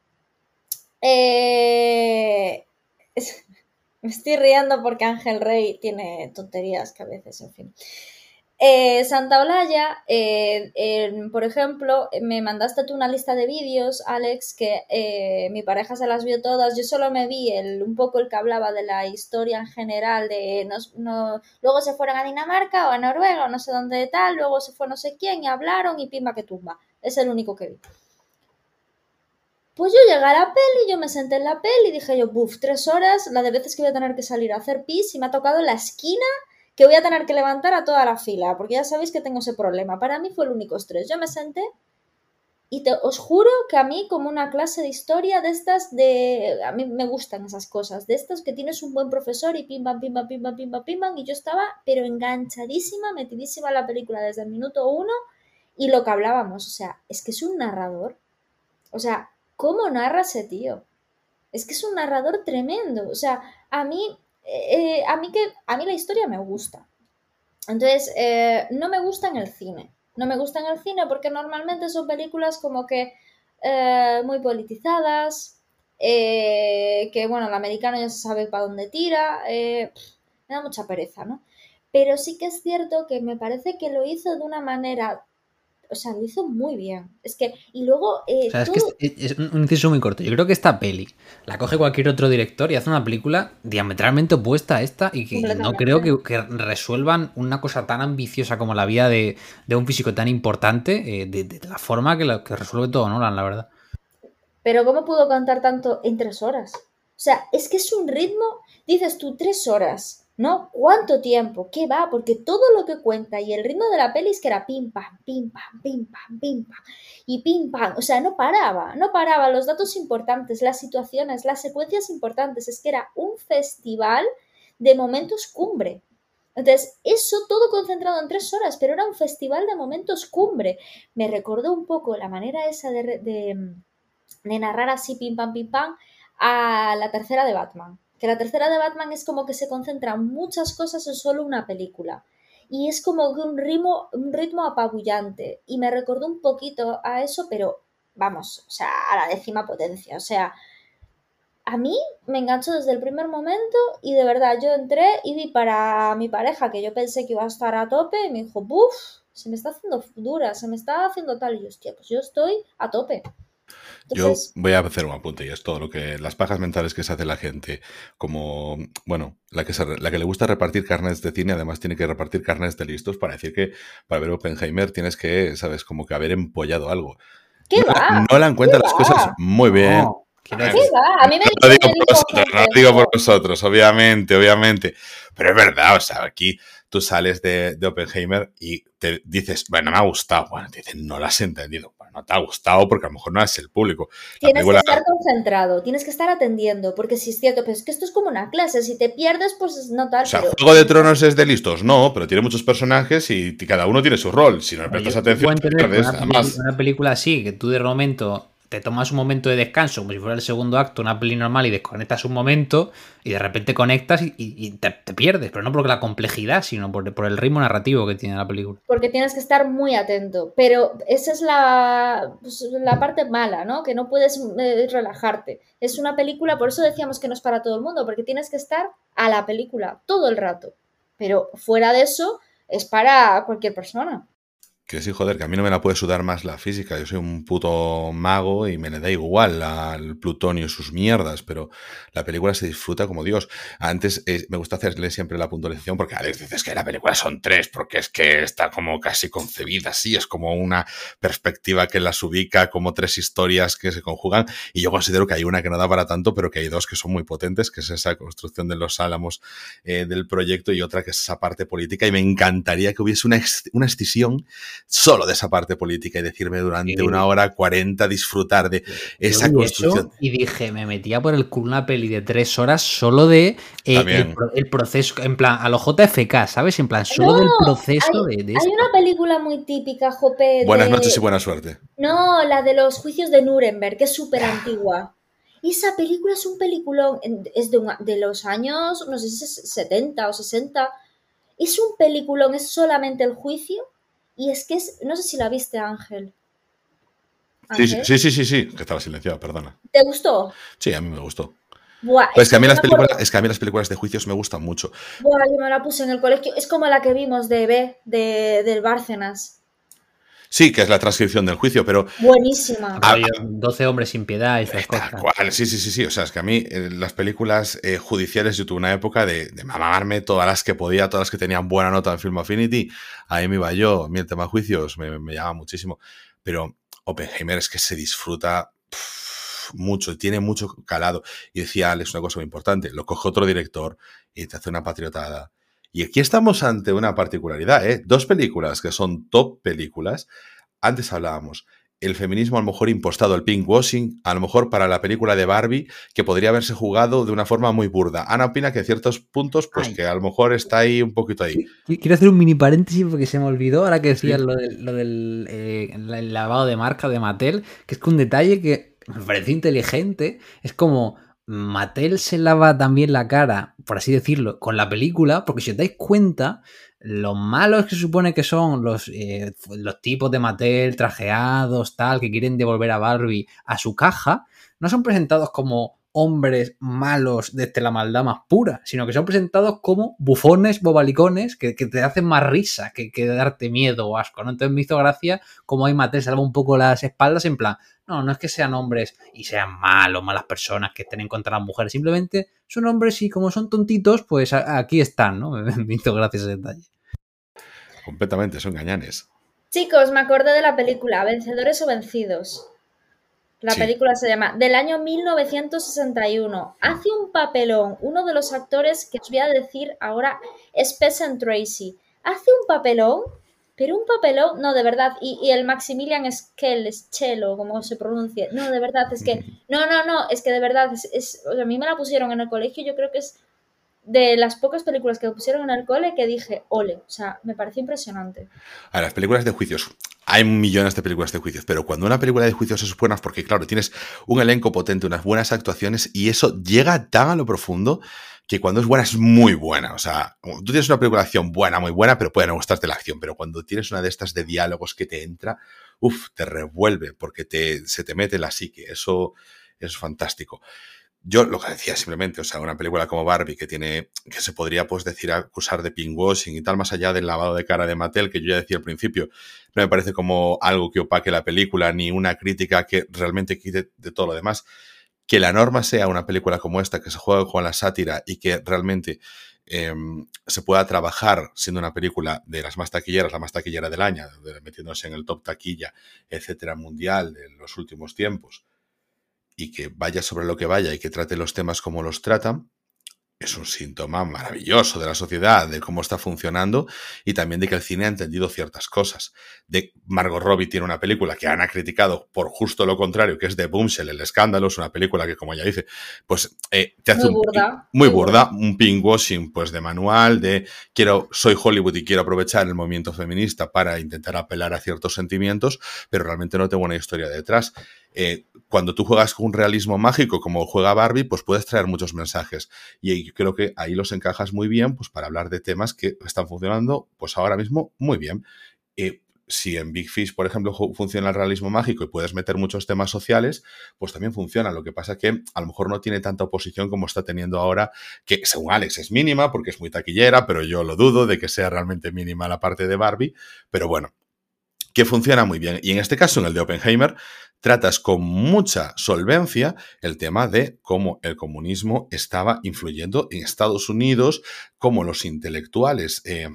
Eh... Me estoy riendo porque Ángel Rey tiene tonterías que a veces, en fin. Eh, Santa Olaya, eh, por ejemplo, me mandaste tú una lista de vídeos, Alex, que eh, mi pareja se las vio todas. Yo solo me vi el, un poco el que hablaba de la historia en general, de no, luego se fueron a Dinamarca o a Noruega o no sé dónde tal, luego se fue no sé quién y hablaron y pimba que tumba. Es el único que vi. Pues yo llegué a la peli, yo me senté en la peli y dije yo, buf, tres horas, la de veces que voy a tener que salir a hacer pis y me ha tocado la esquina que voy a tener que levantar a toda la fila, porque ya sabéis que tengo ese problema. Para mí fue el único estrés. Yo me senté Y te, os juro que a mí, como una clase de historia de estas, de. A mí me gustan esas cosas, de estas que tienes un buen profesor y pim pam, pim pam, pim pam, pim pam, pim pam. Y yo estaba, pero enganchadísima, metidísima en la película desde el minuto uno y lo que hablábamos. O sea, es que es un narrador. O sea, ¿cómo narra ese tío? Es que es un narrador tremendo. O sea, a mí, eh, a mí, que, a mí la historia me gusta. Entonces, eh, no me gusta en el cine. No me gusta en el cine porque normalmente son películas como que eh, muy politizadas, eh, que bueno, el americano ya se sabe para dónde tira, eh, me da mucha pereza, ¿no? Pero sí que es cierto que me parece que lo hizo de una manera o sea, lo hizo muy bien. Es que, y luego. Eh, o sea, es que es, es, un inciso muy corto. Yo creo que esta peli la coge cualquier otro director y hace una película diametralmente opuesta a esta y que no creo que, que, resuelvan una cosa tan ambiciosa como la vida de, de un físico tan importante eh, de, de, la forma que, la, que resuelve todo Nolan, la verdad. Pero, ¿cómo pudo contar tanto en tres horas? O sea, es que es un ritmo, dices tú, tres horas ¿no? ¿Cuánto tiempo? ¿Qué va? Porque todo lo que cuenta y el ritmo de la peli es que era pim pam, pim pam, pim pam, pim pam y pim pam, o sea, no paraba, no paraba, los datos importantes, las situaciones, las secuencias importantes, es que era un festival de momentos cumbre. Entonces, eso todo concentrado en tres horas, pero era un festival de momentos cumbre. Me recordó un poco la manera esa de, de, de narrar así pim pam, pim pam a la tercera de Batman que la tercera de Batman es como que se concentra muchas cosas en solo una película. Y es como un ritmo, un ritmo apabullante. Y me recordó un poquito a eso, pero vamos, o sea, a la décima potencia. O sea, a mí me enganchó desde el primer momento y de verdad yo entré y vi para mi pareja que yo pensé que iba a estar a tope y me dijo, buf, se me está haciendo dura, se me está haciendo tal. Y hostia, pues yo estoy a tope. Entonces, Yo voy a hacer un apunte y es todo lo que las pajas mentales que se hace la gente, como, bueno, la que, se, la que le gusta repartir carnes de cine, además tiene que repartir carnes de listos para decir que para ver Oppenheimer tienes que, sabes, como que haber empollado algo. ¿Qué no, va? no la encuentra las cosas muy bien. No, ¿Qué va? A mí me no lo digo por nosotros, no lo digo por nosotros, obviamente, obviamente. Pero es verdad, o sea, aquí tú sales de, de Oppenheimer y te dices, bueno, me ha gustado. Bueno, te dicen, no lo has entendido. No te ha gustado porque a lo mejor no es el público. La Tienes película- que estar concentrado, tienes que estar atendiendo, porque si es cierto, pero es que esto es como una clase, si te pierdes, pues no tal. O sea, pero- Juego de Tronos es de listos, no, pero tiene muchos personajes y cada uno tiene su rol. Si no le prestas atención, te pierdes, una, además. una película así, que tú de momento te tomas un momento de descanso, como si fuera el segundo acto, una peli normal, y desconectas un momento, y de repente conectas y, te, pierdes, pero no por la complejidad, sino por, el ritmo narrativo que tiene la película. porque tienes que estar muy atento. Pero esa es la, pues, parte mala, ¿no? Que no puedes eh, relajarte. Es una película, por eso decíamos que no es para todo el mundo, porque tienes que estar a la película todo el rato. Pero fuera de eso, es para cualquier persona. Que sí, joder, que a mí no me la puede sudar más la física. Yo soy un puto mago y me le da igual al plutonio y sus mierdas, pero la película se disfruta como Dios. Antes eh, me gusta hacerle siempre la puntualización porque Alex dices que la película son tres, porque es que está como casi concebida así, es como una perspectiva que las ubica como tres historias que se conjugan. Y yo considero que hay una que no da para tanto, pero que hay dos que son muy potentes, que es esa construcción de los álamos eh, del proyecto y otra que es esa parte política. Y me encantaría que hubiese una, ex- una solo de esa parte política y decirme durante Sí. una hora cuarenta disfrutar de esa Yo construcción. y dije, me metía por el culo una peli de tres horas solo de eh, el, pro- el proceso, en plan, a lo JFK, ¿sabes? En plan, solo No, del proceso de, de Hay esto. una película muy típica, Jope. de- Buenas noches y buena suerte. No, la de los juicios de Nuremberg, que es súper antigua. Esa película es un peliculón, es de, un- de los años, no sé si es 70 o 60. Es un peliculón, es solamente el juicio. Y es que es, no sé si la viste, Ángel. Sí, sí, sí, sí, sí, sí, que estaba silenciado, perdona. ¿Te gustó? Sí, a mí me gustó. Buah, Pues es que a mí las películas, es que a mí las películas de juicios me gustan mucho. Buah, yo me la puse en el colegio. Es como la que vimos de B, de, del Bárcenas. Sí, que es la transcripción del juicio, pero Buenísima. Ah, Rollo, 12 hombres sin piedad y esas cosas. cual, sí, sí, sí, sí. O sea, es que a mí eh, las películas eh, judiciales yo tuve una época de, de mamarme todas las que podía, todas las que tenían buena nota en Film Affinity. Ahí me iba yo. A mí el tema juicios me, me llama muchísimo. Pero Oppenheimer es que se disfruta pff, mucho, tiene mucho calado. Y decía Alex una cosa muy importante: lo coge otro director y te hace una patriotada. Y aquí estamos ante una particularidad, ¿eh? Dos películas que son top películas. Antes hablábamos. el feminismo a lo mejor impostado, el pinkwashing, a lo mejor para la película de Barbie, que podría haberse jugado de una forma muy burda. Ana opina que ciertos puntos, pues que a lo mejor está ahí un poquito ahí. Quiero hacer un mini paréntesis porque se me olvidó, ahora que decías lo, del eh, lavado de marca de Mattel, que es que un detalle que me parece inteligente, es como Mattel se lava también la cara, por así decirlo, con la película, porque si os dais cuenta, los malos que se supone que son los, eh, los tipos de Mattel trajeados, tal, que quieren devolver a Barbie a su caja, no son presentados como hombres malos desde la maldad más pura, sino que son presentados como bufones, bobalicones, que, te hacen más risa que, que, darte miedo o asco, ¿no? Entonces me hizo gracia como hay Mattel salva un poco las espaldas en plan, no, no es que sean hombres y sean malos, malas personas que estén en contra de las mujeres, simplemente son hombres y como son tontitos, pues aquí están, ¿no? Me hizo gracia ese detalle. Completamente, son gañanes. Chicos, me acordé de la película Vencedores o Vencidos. La película se llama del año 1961. Hace un papelón. Uno de los actores que os voy a decir ahora es Peasant Tracy. Hace un papelón pero un papelón, no, de verdad, y, el Maximilian Skell, Schelo, como se pronuncia, no, de verdad, es que, no, no, no, es que de verdad, es, a mí me la pusieron en el colegio, yo creo que es de las pocas películas que pusieron en el cole que dije, ole, o sea, me pareció impresionante. A las películas de juicios, hay millones de películas de juicios, pero cuando una película de juicios es buena, porque claro, tienes un elenco potente, unas buenas actuaciones y eso llega tan a lo profundo que cuando es buena es muy buena. O sea, tú tienes una película de acción buena, muy buena, pero puede no gustarte la acción. Pero cuando tienes una de estas de diálogos que te entra, uff, te revuelve porque te, se te mete la psique. Eso, es fantástico. Yo lo que decía simplemente, o sea, una película como Barbie que tiene, que se podría pues decir acusar de pinkwashing y tal, más allá del lavado de cara de Mattel, que yo ya decía al principio, no me parece como algo que opaque la película ni una crítica que realmente quite de todo lo demás. Que la norma sea una película como esta, que se juega con la sátira y que realmente em, se pueda trabajar siendo una película de las más taquilleras, la más taquillera del año, metiéndose en el top taquilla, etcétera, mundial de los últimos tiempos, y que vaya sobre lo que vaya y que trate los temas como los tratan, es un síntoma maravilloso de la sociedad, de cómo está funcionando y también de que el cine ha entendido ciertas cosas. De Margot Robbie tiene una película que han criticado por justo lo contrario, que es The Boomshell, El Escándalo, es una película que, como ella dice, pues eh, te hace muy burda, muy, burda, un pinkwashing pues de manual, de quiero, soy Hollywood y quiero aprovechar el movimiento feminista para intentar apelar a ciertos sentimientos, pero realmente no tengo una historia detrás. Eh, cuando tú juegas con un realismo mágico como juega Barbie, pues puedes traer muchos mensajes. Y creo que ahí los encajas muy bien, pues para hablar de temas que están funcionando, pues ahora mismo muy bien. Eh, si en Big Fish, por ejemplo, funciona el realismo mágico y puedes meter muchos temas sociales, pues también funciona. Lo que pasa que a lo mejor no tiene tanta oposición como está teniendo ahora, que según Alex es mínima porque es muy taquillera, pero yo lo dudo de que sea realmente mínima la parte de Barbie. Pero bueno, que funciona muy bien. Y en este caso, en el de Oppenheimer, tratas con mucha solvencia el tema de cómo el comunismo estaba influyendo en Estados Unidos, cómo los intelectuales eh,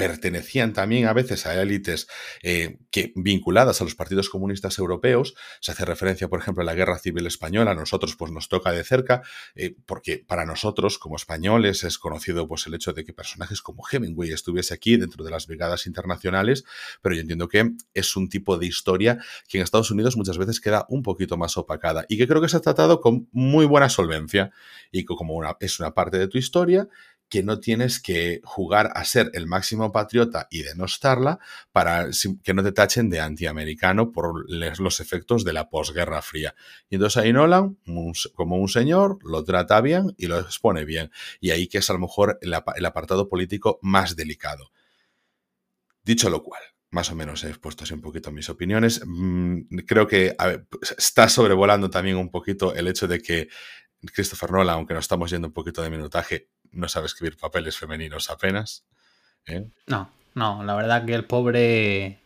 pertenecían también a veces a élites eh, que, vinculadas a los partidos comunistas europeos. Se hace referencia, por ejemplo, a la Guerra Civil Española. A nosotros pues, nos toca de cerca, eh, porque para nosotros, como españoles, es conocido pues, el hecho de que personajes como Hemingway estuviese aquí dentro de las brigadas internacionales, pero yo entiendo que es un tipo de historia que en Estados Unidos muchas veces queda un poquito más opacada y que creo que se ha tratado con muy buena solvencia y que como es una parte de tu historia que no tienes que jugar a ser el máximo patriota y denostarla para que no te tachen de antiamericano por los efectos de la posguerra fría. Y entonces ahí Nolan, como un señor, lo trata bien y lo expone bien. Y ahí que es a lo mejor el, apartado político más delicado. Dicho lo cual, más o menos he expuesto así un poquito mis opiniones. Mm, creo que está sobrevolando también un poquito el hecho de que Christopher Nolan, aunque nos estamos yendo un poquito de minutaje, no sabe escribir papeles femeninos apenas. ¿eh? No, no, la verdad que el pobre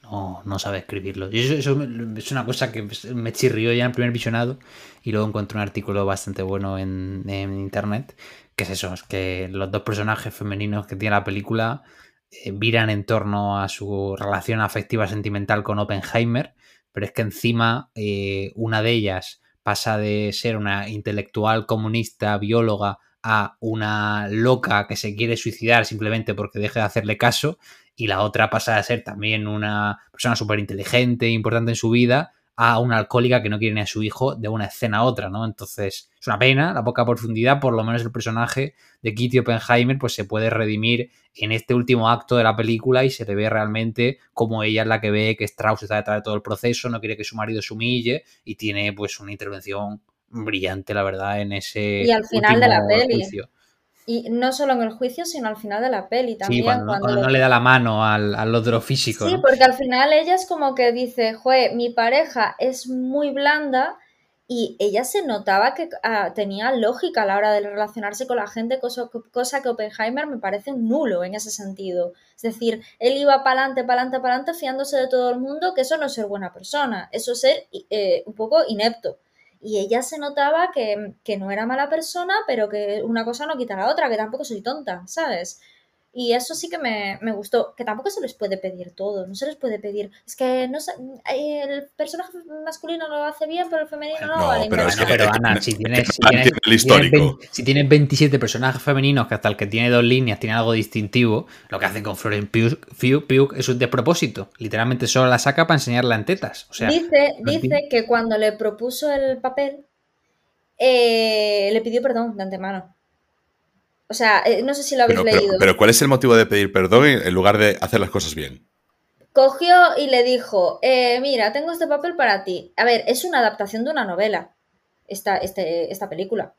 no, sabe escribirlo. Y eso, es una cosa que me chirrió ya en el primer visionado y luego encontré un artículo bastante bueno en, internet, que es eso, es que los dos personajes femeninos que tiene la película eh, viran en torno a su relación afectiva sentimental con Oppenheimer, pero es que encima eh, una de ellas pasa de ser una intelectual comunista, bióloga, a una loca que se quiere suicidar simplemente porque deje de hacerle caso y la otra pasa a ser también una persona súper inteligente, importante en su vida, a una alcohólica que no quiere ni a su hijo de una escena a otra, ¿no? Entonces, es una pena, la poca profundidad, por lo menos el personaje de Kitty Oppenheimer pues se puede redimir en este último acto de la película y se le ve realmente como ella es la que ve que Strauss está detrás de todo el proceso, no quiere que su marido se humille y tiene pues una intervención brillante, la verdad, en ese y al final de la peli. Y no solo en el juicio, sino al final de la peli también. Sí, cuando, no le da la mano al, otro físico. Sí, porque al final ella es como que dice, jue, mi pareja es muy blanda y ella se notaba que ah, tenía lógica a la hora de relacionarse con la gente, cosa, cosa, que Oppenheimer me parece nulo en ese sentido. Es decir, él iba para adelante, para adelante, para adelante, fiándose de todo el mundo, que eso no es ser buena persona, eso es ser eh, un poco inepto y ella se notaba que, que, no era mala persona, pero que una cosa no quita la otra, que tampoco soy tonta, ¿sabes? Y eso sí que me, gustó, que tampoco se les puede pedir todo, no se les puede pedir. Es que no el personaje masculino lo hace bien, pero el femenino no, no vale. Pero, es que, pero Ana, si tienes, si, tienes, 27 personajes femeninos que hasta el que tiene dos líneas tiene algo distintivo, lo que hacen con Florence Pugh, es un despropósito. Literalmente solo la saca para enseñarla en tetas. O sea, dice dice que cuando le propuso el papel, eh, le pidió perdón de antemano. O sea, eh, no sé si lo habéis leído. Pero, ¿cuál es el motivo de pedir perdón en lugar de hacer las cosas bien? Cogió y le dijo, eh, mira, tengo este papel para ti. A ver, es una adaptación de una novela, esta, este, esta película.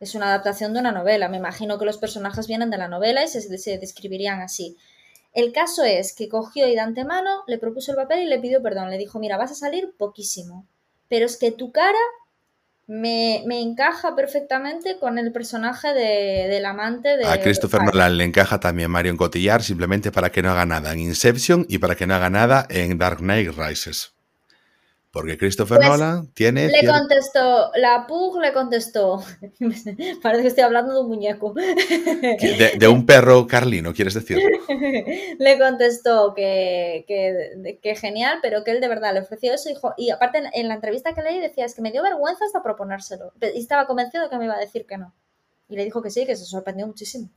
Es una adaptación de una novela. Me imagino que los personajes vienen de la novela y se, se describirían así. El caso es que cogió y de antemano le propuso el papel y le pidió perdón. Le dijo, mira, vas a salir poquísimo. Pero es que tu cara me, encaja perfectamente con el personaje de, del amante de. A Christopher Nolan le encaja también Marion Cotillard simplemente para que no haga nada en Inception y para que no haga nada en Dark Knight Rises. Porque Christopher pues, Nolan tiene. Le contestó, la Pug le contestó. Parece que estoy hablando de un muñeco. De, un perro carlino, ¿quieres decir? le contestó que, que, genial, pero que él de verdad le ofreció eso. y aparte, en, la entrevista que leí decía, es que me dio vergüenza hasta proponérselo. Y estaba convencido de que me iba a decir que no. Y le dijo que sí, que se sorprendió muchísimo.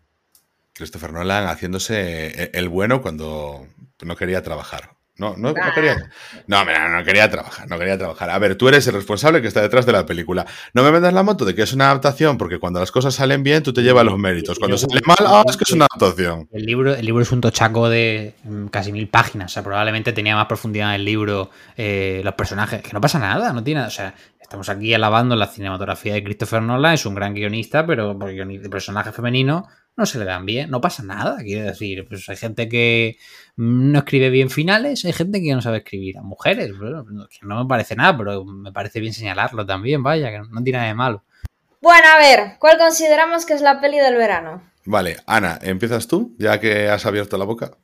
Christopher Nolan haciéndose el bueno cuando no quería trabajar. No, no, no, quería. No, no quería trabajar, no quería trabajar. A ver, tú eres el responsable que está detrás de la película. No me vendas la moto de que es una adaptación, porque cuando las cosas salen bien, tú te llevas los méritos. Cuando sale mal, ah, es que es una adaptación. El libro, el libro es un tochaco de mm, casi mil páginas. O sea, probablemente tenía más profundidad en el libro eh, los personajes. Que no pasa nada, no tiene. O sea, estamos aquí alabando la cinematografía de Christopher Nolan, es un gran guionista, pero por personaje femenino no se le dan bien, no pasa nada, quiere decir, pues hay gente que no escribe bien finales, hay gente que no sabe escribir a mujeres, que no me parece nada, pero me parece bien señalarlo también, vaya, que no tiene nada de malo. Bueno, a ver, ¿cuál consideramos que es la peli del verano? Vale, Ana, ¿empiezas tú, ya que has abierto la boca?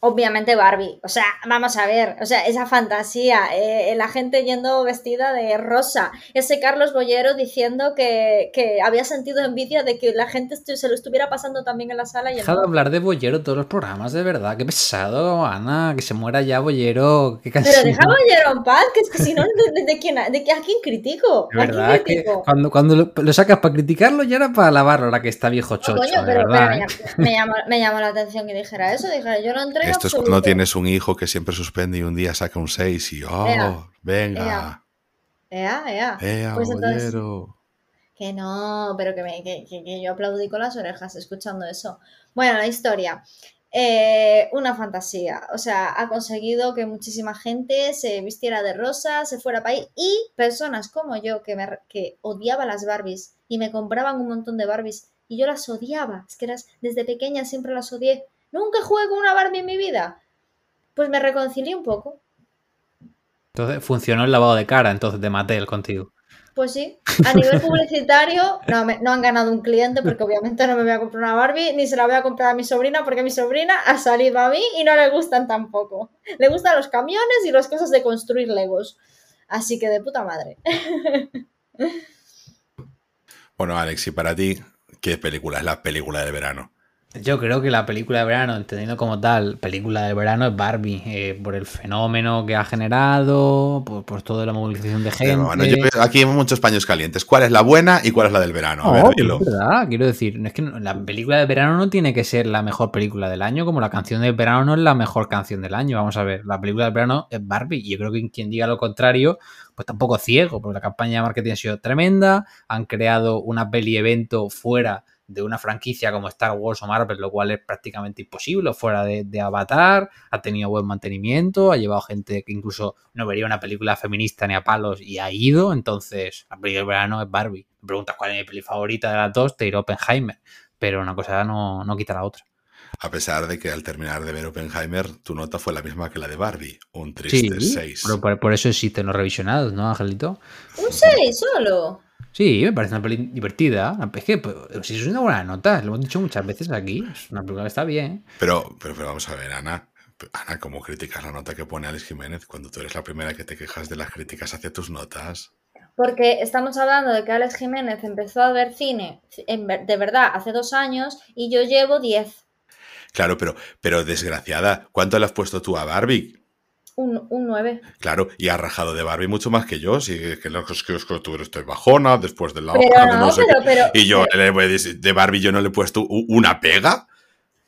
Obviamente Barbie, o sea, vamos a ver, o sea, esa fantasía, eh, la gente yendo vestida de rosa, ese Carlos Bollero diciendo que, había sentido envidia de que la gente se lo estuviera pasando también en la sala. Y Deja de hablar de Bollero todos los programas, de verdad, qué pesado, Ana, que se muera ya Bollero, qué Pero deja Bollero en paz, que es que si no, ¿de, quién, de, a quién critico? De verdad, que cuando, cuando lo, sacas para criticarlo ya era para alabarlo, ahora que está viejo chocho, coño, pero, ¿eh? me, llamó, me, llamó, la atención que dijera eso, dijera, yo no entré esto es cuando tienes un hijo que siempre suspende y un día saca un 6 y ¡oh! venga. Ea, ea. ea pues entonces, que no, pero que, me, que, que, yo aplaudí con las orejas escuchando eso. Bueno, la historia. Eh, una fantasía. O sea, ha conseguido que muchísima gente se vistiera de rosa, se fuera para ahí y personas como yo que, me, que odiaba las Barbies y me compraban un montón de Barbies y yo las odiaba. Es que eras, desde pequeña siempre las odié. Nunca jugué con una Barbie en mi vida. Pues me reconcilié un poco. Entonces funcionó el lavado de cara entonces de Mattel contigo. Pues sí, a nivel publicitario no, no han ganado un cliente porque obviamente no me voy a comprar una Barbie ni se la voy a comprar a mi sobrina porque mi sobrina ha salido a mí y no le gustan tampoco. Le gustan los camiones y las cosas de construir Legos. Así que de puta madre. Bueno, Alex, y para ti, ¿qué película es la película de verano? Yo creo que la película de verano, entendiendo como tal, película de verano es Barbie, eh, por el fenómeno que ha generado, por, por toda la movilización de gente. Bueno, yo- aquí hay muchos paños calientes. ¿Cuál es la buena y cuál es la del verano? A ver, No, dilo. es verdad, quiero decir, es que la película de verano no tiene que ser la mejor película del año, como la canción de verano no es la mejor canción del año. Vamos a ver, la película de verano es Barbie, y yo creo que quien diga lo contrario, pues tampoco es ciego, porque la campaña de marketing ha sido tremenda, han creado una peli evento fuera de una franquicia como Star Wars o Marvel, lo cual es prácticamente imposible, fuera de, de Avatar, ha tenido buen mantenimiento, ha llevado gente que incluso no vería una película feminista ni a palos y ha ido, entonces la película de verano es Barbie. Me preguntas cuál es mi peli favorita de las dos, te diré Oppenheimer, pero una cosa no, no quita la otra. A pesar de que al terminar de ver Oppenheimer, tu nota fue la misma que la de Barbie, un triste Sí, 6. pero por, por eso existen los revisionados, ¿no, Angelito? Un 6 solo. Sí, me parece una peli divertida. Es que pues, si es una buena nota, lo hemos dicho muchas veces aquí, es una película que está bien. Pero, pero, pero vamos a ver, Ana. Ana, ¿cómo criticas la nota que pone Alex Jiménez cuando tú eres la primera que te quejas de las críticas hacia tus notas? Porque estamos hablando de que Alex Jiménez empezó a ver cine de verdad hace dos años y yo llevo 10. Claro, pero, pero desgraciada, ¿cuánto le has puesto tú a Barbie? Un, un 9. Claro, y ha rajado de Barbie mucho más que yo. Si es que, es que, es que tú eres bajona después de la Pero Oscar, de no, no sé pero- qué. pero- y yo le voy a decir, de Barbie yo no le he puesto una pega.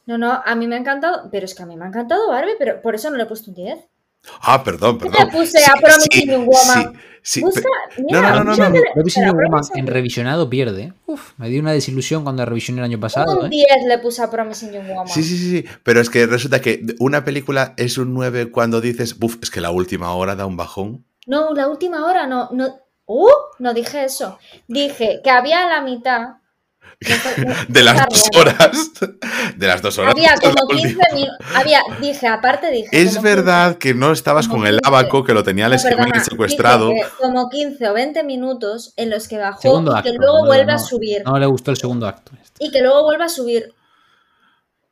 No, no, a mí me ha encantado, pero es que a mí me ha encantado Barbie, pero por eso no le he puesto un 10. Ah, perdón, ¿Qué perdón. te puse a Promising Young Woman? Sí, sí, Busca, pe- mira, no, no, no, no, que- Promising Woman en revisionado pierde. Uf, me dio una desilusión cuando revisioné el año pasado. Un ¿eh? 10 le puse a Promising Young Woman. Sí, sí, sí, sí, pero es que resulta que una película es un 9 cuando dices, buf, es que la última hora da un bajón. No, la última hora no, no. ¡Uh! No dije eso. Dije que había la mitad. De las dos horas. De las dos horas. Había como última. 15 minutos. Había, dije, aparte dije. Es verdad que no estabas con el 15. abaco que lo tenía 15 Alex no, perdona, secuestrado. como 15 o 20 minutos en los que bajó Segundo y que acto. luego no, vuelve a subir. No le gustó el segundo acto. Y que luego vuelve a subir.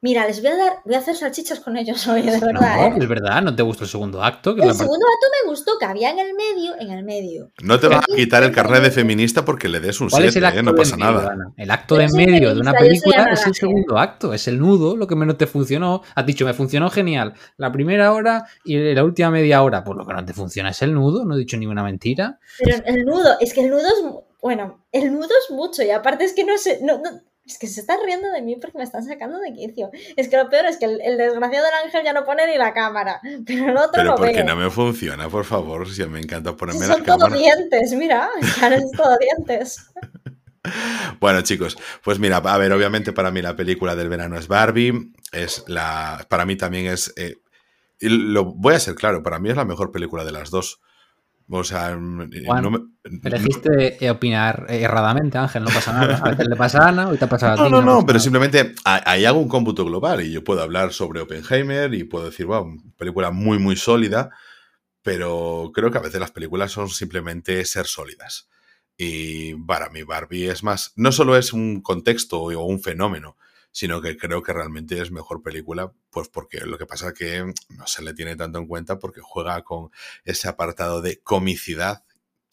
Mira, les voy a dar, voy a hacer salchichas con ellos hoy, de verdad, No, ¿eh? es verdad, no te gustó el segundo acto. que El segundo acto me gustó, que había en el medio, en el medio. No te van a Pero- quitar el carnet de feminista porque le des un ¿Cuál es el 7, acto ¿eh? no de pasa medio, nada. Ana? El acto Yo de medio de una película es el segundo acto, es el nudo, lo que menos te funcionó. Has dicho, me funcionó genial la primera hora y la última media hora. Pues lo que no te funciona es el nudo, no he dicho ninguna mentira. Pero el nudo, es que el nudo es. Bueno, el nudo es mucho y aparte es que no sé. No, no- es que se están riendo de mí porque me están sacando de quicio. Es que lo peor es que el, el desgraciado del ángel ya no pone ni la cámara. Pero el otro Pero lo porque no me funciona, por favor, si me encanta Si ponerme la son todo cámara. dientes, mira. Ya no es todo dientes. Bueno, chicos, pues mira, a ver, obviamente para mí la película del verano es Barbie, es la, para mí también es, eh, lo voy a ser claro, para mí es la mejor película de las dos. O sea, mm, Juan, no me- Elegiste eh, opinar erradamente, Ángel, no pasa nada. A veces le pasa a Ana, hoy te ha pasado a No, ti. no, no, pasa pero nada. simplemente a- ahí hago un cómputo global y yo puedo hablar sobre Oppenheimer y puedo decir, wow, película muy, muy sólida, pero creo que a veces las películas son simplemente ser sólidas. Y para mí Barbie es más, no solo es un contexto o un fenómeno, sino que creo que realmente es mejor película, pues porque lo que pasa es que no se le tiene tanto en cuenta porque juega con ese apartado de comicidad.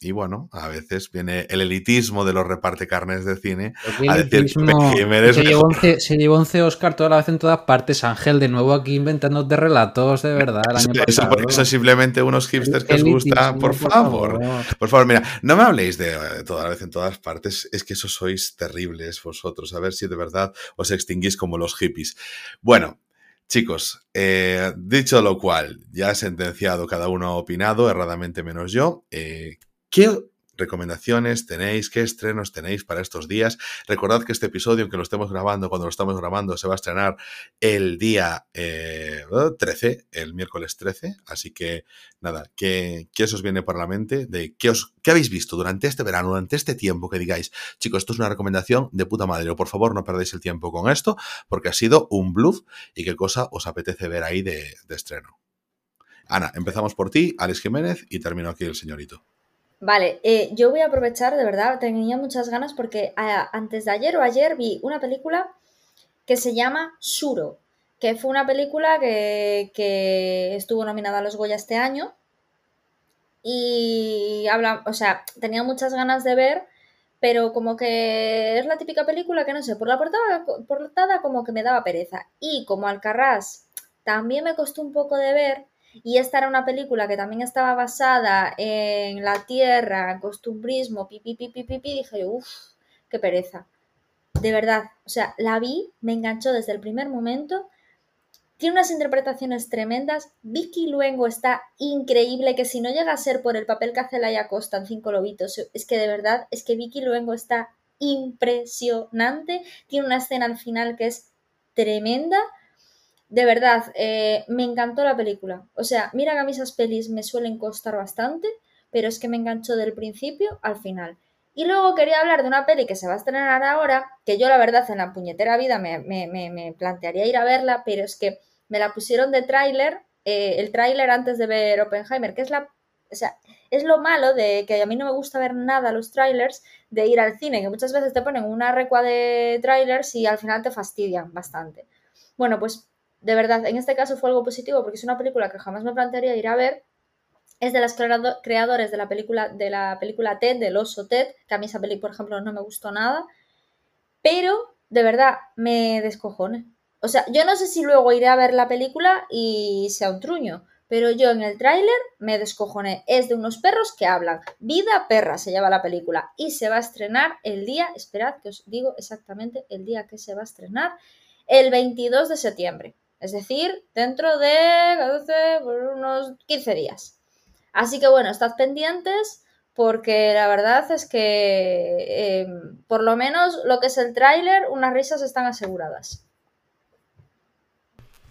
Y bueno, a veces viene el elitismo de los reparte carnes de cine Porque a decir que se, llevó mejor. 11, se llevó 11 Oscar toda la vez en todas partes. Ángel, de nuevo aquí inventándote relatos de verdad. El año Eso, porque son simplemente unos hipsters que os gusta. Por favor, favor. por favor, mira, no me habléis de eh, toda la vez en todas partes. Es que eso sois terribles vosotros. A ver si de verdad os extinguís como los hippies. Bueno, chicos, eh, dicho lo cual, ya sentenciado, cada uno ha opinado, erradamente menos yo. Eh, ¿Qué recomendaciones tenéis? ¿Qué estrenos tenéis para estos días? Recordad que este episodio, aunque lo estemos grabando, cuando lo estamos grabando, se va a estrenar el día eh, 13, el miércoles 13. Así que, nada, ¿qué, qué os viene por la mente? De qué, os, ¿Qué habéis visto durante este verano, durante este tiempo? Que digáis, chicos, esto es una recomendación de puta madre. O por favor, no perdáis el tiempo con esto, porque ha sido un bluff y qué cosa os apetece ver ahí de, de estreno. Ana, empezamos por ti, Alex Jiménez, y termino aquí el señorito. Vale, eh, yo voy a aprovechar, de verdad, tenía muchas ganas porque antes de ayer o ayer vi una película que se llama Suro, que fue una película que, que estuvo nominada a los Goya este año y habla, o sea, tenía muchas ganas de ver, pero como que es la típica película que no sé, por la portada, portada como que me daba pereza. Y como Alcarrás también me costó un poco de ver, y esta era una película que también estaba basada en la tierra, costumbrismo, pipi, pipi, pipi, dije uff, qué pereza. De verdad, o sea, la vi, me enganchó desde el primer momento. Tiene unas interpretaciones tremendas. Vicky Luengo está increíble, que si no llega a ser por el papel que hace Laia Costa en Cinco Lobitos, es que de verdad, es que Vicky Luengo está impresionante. Tiene una escena al final que es tremenda de verdad, eh, me encantó la película. O sea, mira que a mí esas pelis me suelen costar bastante, pero es que me enganchó del principio al final. Y luego quería hablar de una peli que se va a estrenar ahora, que yo la verdad en la puñetera vida me, plantearía ir a verla, pero es que me la pusieron de tráiler, eh, el tráiler antes de ver Oppenheimer, que es la... O sea, es lo malo de que a mí no me gusta ver nada los trailers de ir al cine, que muchas veces te ponen una recua de trailers y al final te fastidian bastante. Bueno, pues de verdad, en este caso fue algo positivo porque es una película que jamás me plantearía ir a ver. Es de las creadores de la película, de la película Ted, del oso Ted, que a mí esa película, por ejemplo, no me gustó nada. Pero, de verdad, me descojone. O sea, yo no sé si luego iré a ver la película y sea un truño, pero yo en el tráiler me descojoné. Es de unos perros que hablan. Vida perra se llama la película y se va a estrenar el día, esperad que os digo exactamente el día que se va a estrenar, el 22 de septiembre es decir, dentro de 14, unos 15 días. Así que bueno, estad pendientes porque la verdad es que em, por lo menos lo que es el tráiler, unas risas están aseguradas.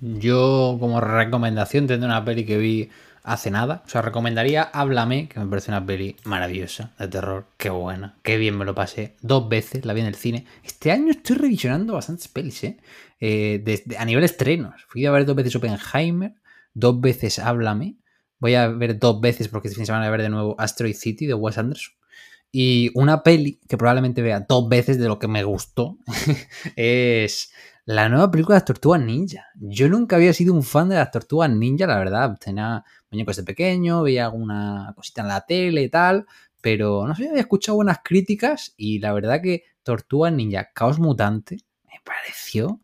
Yo como recomendación tendré una peli que vi hace nada. O sea, recomendaría Háblame, que me parece una peli maravillosa, de terror. Qué buena, qué bien me lo pasé. Dos veces la vi en el cine. Este año estoy revisionando bastantes pelis, ¿eh? eh a nivel estrenos. Fui a ver dos veces Oppenheimer, dos veces Háblame. Voy a ver dos veces porque este fin de semana voy a ver de nuevo Asteroid City de Wes Anderson. Y una peli que probablemente vea dos veces de lo que me gustó es la nueva película de tortugas ninja. Yo nunca había sido un fan de las tortugas ninja, la verdad. Tenía muñecos de pequeño, veía alguna cosita en la tele y tal, pero no sé, había escuchado buenas críticas y la verdad que Tortugas Ninja Caos Mutante me pareció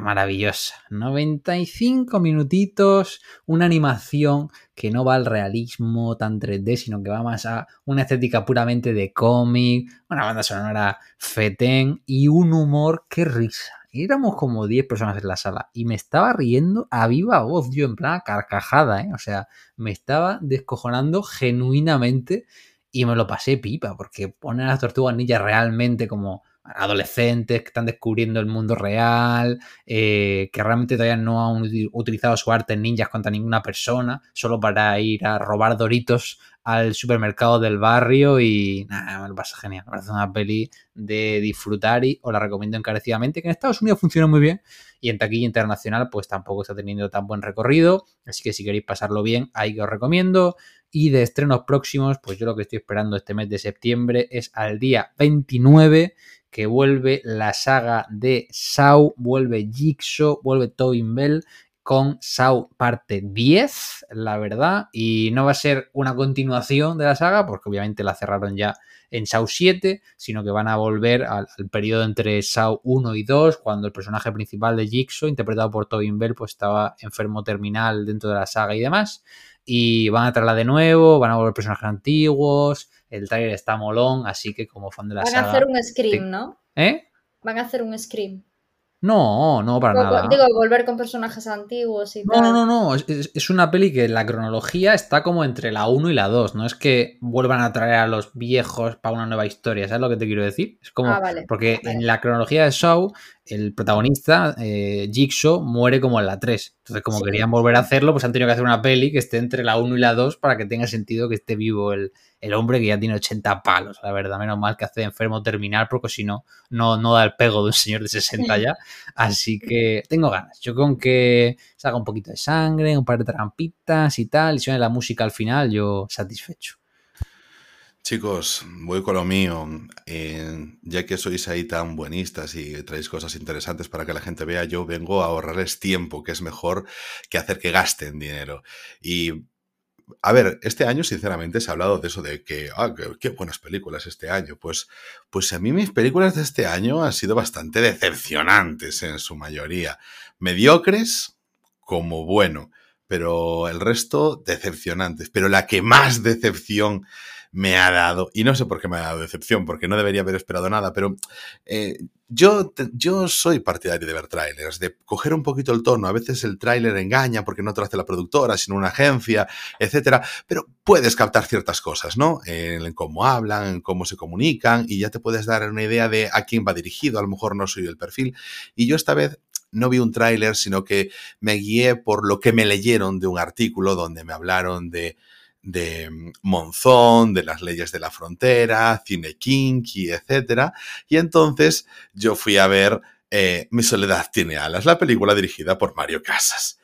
maravillosa. 95 minutitos, una animación que no va al realismo tan 3D, sino que va más a una estética puramente de cómic, una banda sonora fetén y un humor que risa éramos como 10 personas en la sala y me estaba riendo a viva voz, yo en plan carcajada, ¿eh? O sea, me estaba descojonando genuinamente y me lo pasé pipa, porque ponen a las tortugas ninjas realmente como adolescentes que están descubriendo el mundo real, eh, que realmente todavía no han utilizado su arte ninjas contra ninguna persona, solo para ir a robar doritos al supermercado del barrio y nada, me lo pasa genial. Me parece una peli de disfrutar y os la recomiendo encarecidamente, que en Estados Unidos funciona muy bien y en taquilla internacional pues tampoco está teniendo tan buen recorrido, así que si queréis pasarlo bien, ahí que os recomiendo. Y de estrenos próximos, pues yo lo que estoy esperando este mes de septiembre es al día 29 que vuelve la saga de Saw, vuelve Jigsaw, vuelve Tobin Bell con Saw parte 10, la verdad, y no va a ser una continuación de la saga, porque obviamente la cerraron ya en Saw 7, sino que van a volver al, periodo entre Saw 1 y 2, cuando el personaje principal de Jigsaw, interpretado por Tobin Bell, pues estaba enfermo terminal dentro de la saga y demás, y van a traerla de nuevo, van a volver personajes antiguos, el trailer está molón, así que como fan de la saga... Van a hacer un Scream, ¿no? ¿Eh? Van a hacer un Scream. No, no, para nada. Digo, volver con personajes antiguos y no, tal. No, no, no. Es, una peli que la cronología está como entre la 1 y la 2. No es que vuelvan a traer a los viejos para una nueva historia. ¿Sabes lo que te quiero decir? Es como. Ah, vale. Porque en la cronología de Shaw, el protagonista, eh, Jigsaw, muere como en la 3. Entonces, como querían volver a hacerlo, pues han tenido que hacer una peli que esté entre la 1 y la 2 para que tenga sentido que esté vivo el, el hombre que ya tiene 80 palos, la verdad. Menos mal que hace enfermo terminal, porque si no, no, no da el pego de un señor de 60 ya. Así que tengo ganas. Yo con que salga un poquito de sangre, un par de trampitas y tal, y suene la música al final, yo satisfecho. Chicos, voy con lo mío. Eh, ya que sois ahí tan buenistas y traéis cosas interesantes para que la gente vea, yo vengo a ahorrarles tiempo, que es mejor que hacer que gasten dinero. Y a ver, este año sinceramente se ha hablado de eso, de que, ah, qué, buenas películas este año. Pues, pues a mí mis películas de este año han sido bastante decepcionantes en su mayoría. Mediocres como bueno, pero el resto decepcionantes. Pero la que más decepción me ha dado, y no sé por qué me ha dado decepción, porque no debería haber esperado nada, pero eh, yo, yo soy partidario de ver trailers, de coger un poquito el tono. A veces el tráiler engaña porque no te la productora, sino una agencia, etcétera, pero puedes captar ciertas cosas, ¿no? En, cómo hablan, en cómo se comunican, y ya te puedes dar una idea de a quién va dirigido. A lo mejor no soy el perfil. Y yo esta vez no vi un tráiler, sino que me guié por lo que me leyeron de un artículo donde me hablaron de de mm, Monzón, de las leyes de la frontera, cine kinky, etc. Y entonces yo fui a ver eh, Mi soledad tiene alas, la película dirigida por Mario Casas.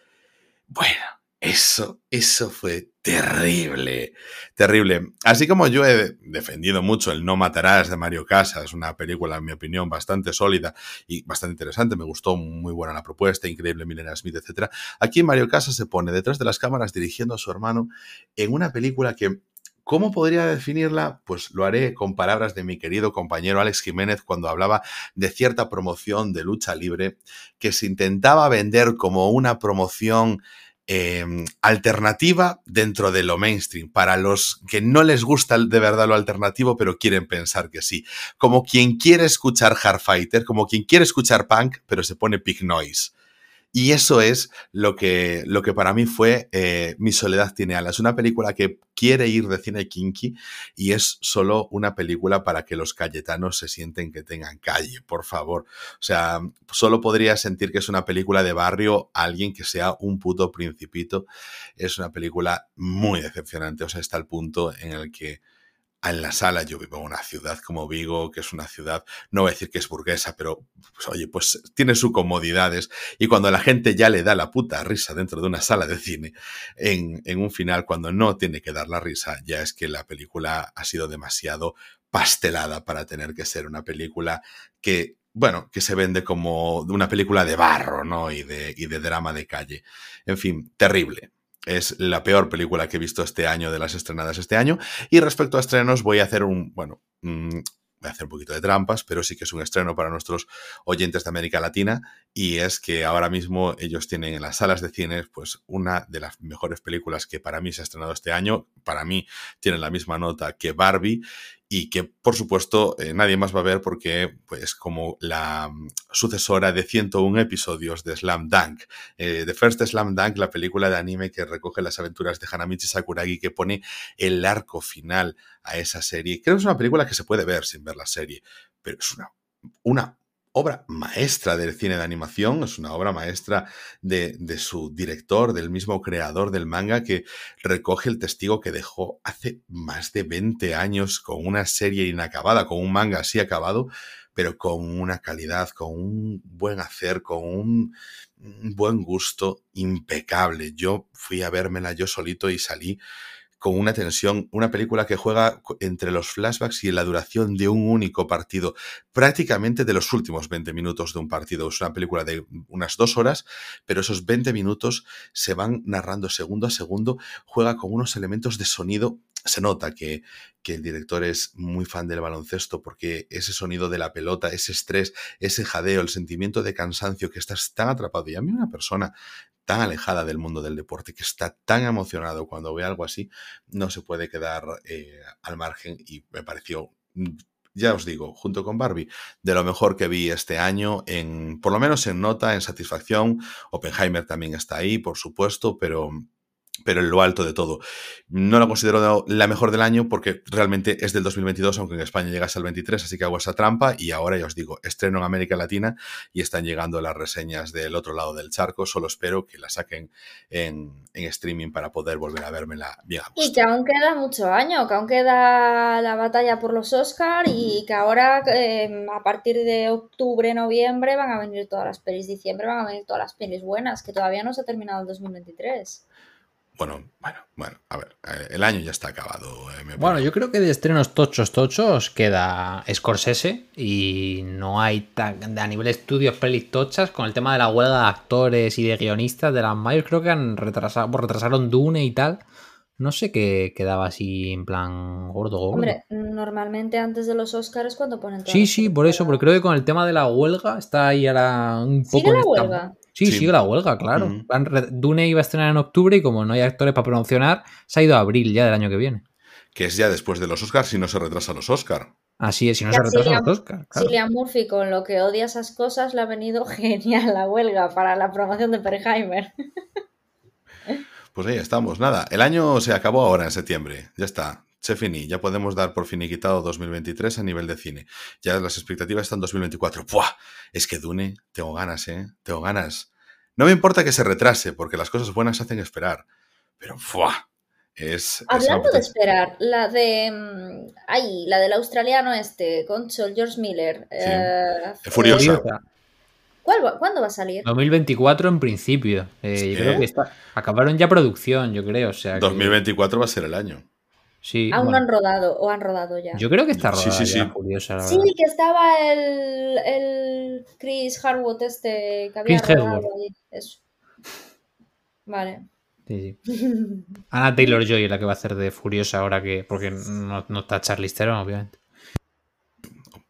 Bueno, eso, eso fue terrible, terrible. Así como yo he defendido mucho el No Matarás de Mario Casas, una película, en mi opinión, bastante sólida y bastante interesante, me gustó muy buena la propuesta, increíble Milena Smith, etc. Aquí Mario Casas se pone detrás de las cámaras dirigiendo a su hermano en una película que ¿Cómo podría definirla? Pues lo haré con palabras de mi querido compañero Alex Jiménez cuando hablaba de cierta promoción de lucha libre que se intentaba vender como una promoción Em, alternativa dentro de lo mainstream, para los que no les gusta de verdad lo alternativo, pero quieren pensar que sí. Como quien quiere escuchar Hardfighter, como quien quiere escuchar punk, pero se pone Pig Noise. Y eso es lo que, lo que para mí fue eh, Mi Soledad tiene alas. Una película que quiere ir de cine kinky y es solo una película para que los cayetanos se sienten que tengan calle, por favor. O sea, solo podría sentir que es una película de barrio alguien que sea un puto principito. Es una película muy decepcionante. O sea, está el punto en el que en la sala. Yo vivo en una ciudad como Vigo, que es una ciudad, no voy a decir que es burguesa, pero pues, oye, pues tiene sus comodidades. Y cuando la gente ya le da la puta risa dentro de una sala de cine, en, en un final, cuando no tiene que dar la risa, ya es que la película ha sido demasiado pastelada para tener que ser una película que bueno, que se vende como una película de barro, ¿no? Y de, y de drama de calle. En fin, terrible es la peor película que he visto este año de las estrenadas este año. Y respecto a estrenos, voy a hacer un, bueno, mm, voy a hacer un poquito de trampas, pero sí que es un estreno para nuestros oyentes de América Latina. Y es que ahora mismo ellos tienen en las salas de cine pues una de las mejores películas que para mí se ha estrenado este año, para mí tienen la misma nota que Barbie y que por supuesto eh, nadie más va a ver porque pues como la mm, sucesora de 101 episodios de Slam Dunk. Eh, The First Slam Dunk, la película de anime que recoge las aventuras de Hanamichi Sakuragi que pone el arco final a esa serie. Creo que es una película que se puede ver sin ver la serie, pero es una, una obra maestra del cine de animación, es una obra maestra de, su director, del mismo creador del manga, que recoge el testigo que dejó hace más de 20 años con una serie inacabada, con un manga así acabado, pero con una calidad, con un buen hacer, con un, un buen gusto impecable. Yo fui a vérmela yo solito y salí con una tensión, una película que juega entre los flashbacks y la duración de un único partido, prácticamente de los últimos 20 minutos de un partido. Es una película de unas dos horas, pero esos 20 minutos se van narrando segundo a segundo, juega con unos elementos de sonido. Se nota que, que el director es muy fan del baloncesto porque ese sonido de la pelota, ese estrés, ese jadeo, el sentimiento de cansancio que estás tan atrapado. Y a mí una persona tan alejada del mundo del deporte, que está tan emocionado cuando ve algo así, no se puede quedar eh, al margen y me pareció, mm, ya os digo, junto con Barbie, de lo mejor que vi este año, en, por lo menos en nota, en satisfacción. Oppenheimer también está ahí, por supuesto, pero pero en lo alto de todo. No la considero la mejor del año porque realmente es del 2022, aunque en España llegase al 23, así que hago esa trampa y ahora ya os digo, estreno en América Latina y están llegando las reseñas del otro lado del charco, solo espero que la saquen en, streaming para poder volver a vérmela bien. Y que aún queda mucho año, que aún queda la batalla por los Oscars y que ahora em, a partir de octubre, noviembre van a venir todas las pelis, diciembre van a venir todas las pelis buenas, que todavía no se ha terminado el 2023. Bueno, bueno, bueno, a ver, eh, el año ya está acabado. Eh, bueno, yo creo que de estrenos tochos, tochos queda Scorsese y no hay tan, a nivel estudios pelis tochas con el tema de la huelga de actores y de guionistas de las mayores, creo que han retrasado, retrasaron Dune y tal. no sé qué quedaba así en plan gordo, gordo. Hombre, normalmente antes de los Oscars cuando ponen Sí, sí, por eso, porque creo que con el tema de la huelga está ahí ahora un poco. ¿Sigue la esta- huelga? Sí, Sí. sigue la huelga, claro. Han re- Dune iba a estrenar en octubre y como no hay actores para promocionar, se ha ido a abril ya del año que viene. Que es ya después de los Oscars si no se retrasan los Oscars. Así es, si no Ya, se retrasan los Oscars. claro. Cillian Murphy, con lo que odia esas cosas, le ha venido genial la huelga para la promoción de Oppenheimer. Pues ahí estamos. Nada, el año se acabó ahora en septiembre. Ya está. Se finí. Ya podemos dar por finiquitado 2023 a nivel de cine. Ya las expectativas están 2024. ¡Buah! Es que Dune, tengo ganas, ¿eh? Tengo ganas. No me importa que se retrase, porque las cosas buenas hacen esperar. Pero ¡buah! Es. es Hablando de esperar, la de. mm, Ay, la del australiano este, Conchol, George Miller. eh, Furiosa. Furiosa. ¿cuál va- ¿Cuándo va a salir? 2024 en principio. Eh, Sí. Yo creo que está- acabaron ya producción, yo creo. O sea que- 2024 va a ser el año. Sí, Aún bueno, no han rodado o han rodado ya. Yo creo que está Sí, rodada sí, ya, sí. Furiosa, la Sí, verdad. que estaba el, el Chris Harwood este que había Chris rodado allí. Eso. Vale. Sí, sí. Ana Taylor Joy es la que va a hacer de Furiosa ahora que. Porque no, no está Charlize Theron, obviamente.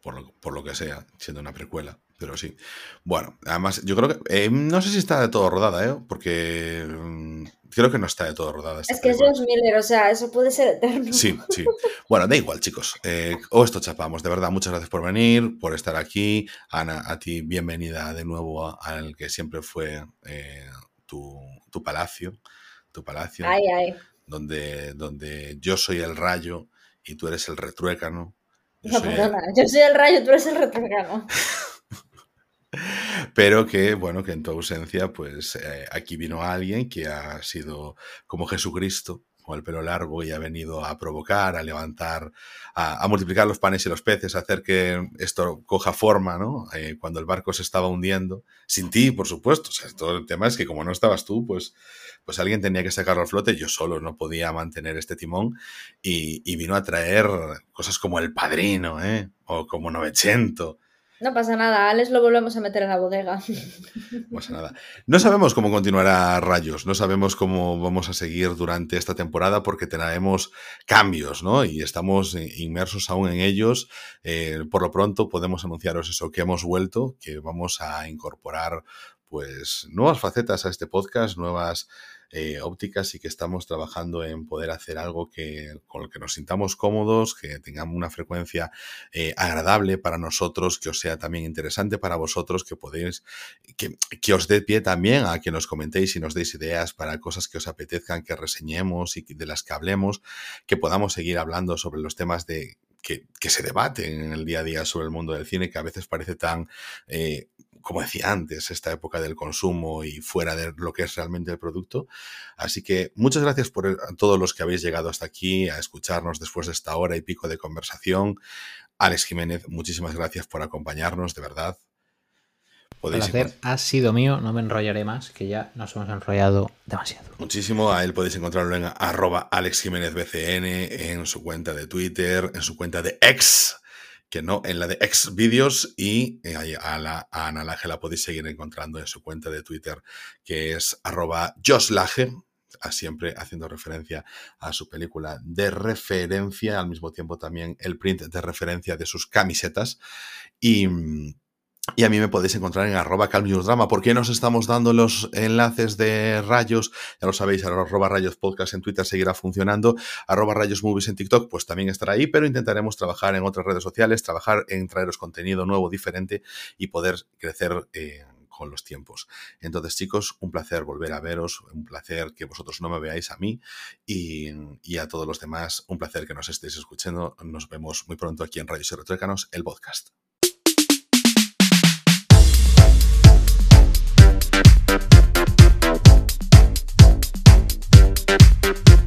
por lo, por lo que sea, siendo una precuela, pero sí. Bueno, además, yo creo que. eh, no sé si está de todo rodada, ¿eh? Porque. mm, creo que no está de todo rodada. Es que es. George Miller, o sea, eso puede ser eterno. Sí, sí. Bueno, da igual, chicos. Eh, o esto chapamos. De verdad, muchas gracias por venir, por estar aquí. Ana, a ti, bienvenida de nuevo al que siempre fue eh, tu, tu palacio. Tu palacio. Ay, ay. Donde, donde yo soy el rayo y tú eres el retruécano. Yo No, soy el- perdona, yo soy el rayo, tú eres el retrograno. Pero que, bueno, que en tu ausencia, pues eh, aquí vino alguien que ha sido como Jesucristo, con el pelo largo, y ha venido a provocar, a levantar, a, multiplicar los panes y los peces, a hacer que esto coja forma, ¿no? Eh, cuando el barco se estaba hundiendo, sin ti, por supuesto. O sea, todo el tema es que como no estabas tú, pues, pues alguien tenía que sacarlo al flote, yo solo no podía mantener este timón, y, y vino a traer cosas como El Padrino, ¿eh? O como Novecento. No pasa nada, Alex lo volvemos a meter en la bodega. No pasa nada. No sabemos cómo continuará Rayos, no sabemos cómo vamos a seguir durante esta temporada porque tenemos cambios, ¿no? Y estamos inmersos aún en ellos. Eh, por lo pronto podemos anunciaros eso, que hemos vuelto, que vamos a incorporar pues nuevas facetas a este podcast, nuevas eh, ópticas y que estamos trabajando en poder hacer algo que con el que nos sintamos cómodos, que tengamos una frecuencia eh, agradable para nosotros, que os sea también interesante para vosotros, que podéis, que, que, os dé pie también a que nos comentéis y nos deis ideas para cosas que os apetezcan que reseñemos y de las que hablemos, que podamos seguir hablando sobre los temas de que, que, se debaten en el día a día sobre el mundo del cine, que a veces parece tan, eh, como decía antes, esta época del consumo y fuera de lo que es realmente el producto. Así que muchas gracias por a todos los que habéis llegado hasta aquí a escucharnos después de esta hora y pico de conversación. Alex Jiménez, muchísimas gracias por acompañarnos, de verdad. Podéis el placer ha sido mío, no me enrollaré más, que ya nos hemos enrollado demasiado. Muchísimo, a él podéis encontrarlo en arroba Alex Jiménez BCN, en su cuenta de Twitter, en su cuenta de X, que no, en la de X vídeos y a, la, a Ana Laje la podéis seguir encontrando en su cuenta de Twitter, que es arroba Joslaje, siempre haciendo referencia a su película de referencia, al mismo tiempo también el print de referencia de sus camisetas. Y... Y a mí me podéis encontrar en arroba calmiusdrama. ¿Por qué nos estamos dando los enlaces de rayos? Ya lo sabéis, arroba rayos podcast en Twitter seguirá funcionando. Arroba rayos movies en TikTok, pues también estará ahí, pero intentaremos trabajar en otras redes sociales, trabajar en traeros contenido nuevo, diferente y poder crecer eh, con los tiempos. Entonces, chicos, un placer volver a veros, un placer que vosotros no me veáis a mí y, a todos los demás, un placer que nos estéis escuchando. Nos vemos muy pronto aquí en Rayos y Retrócanos, el podcast. Thank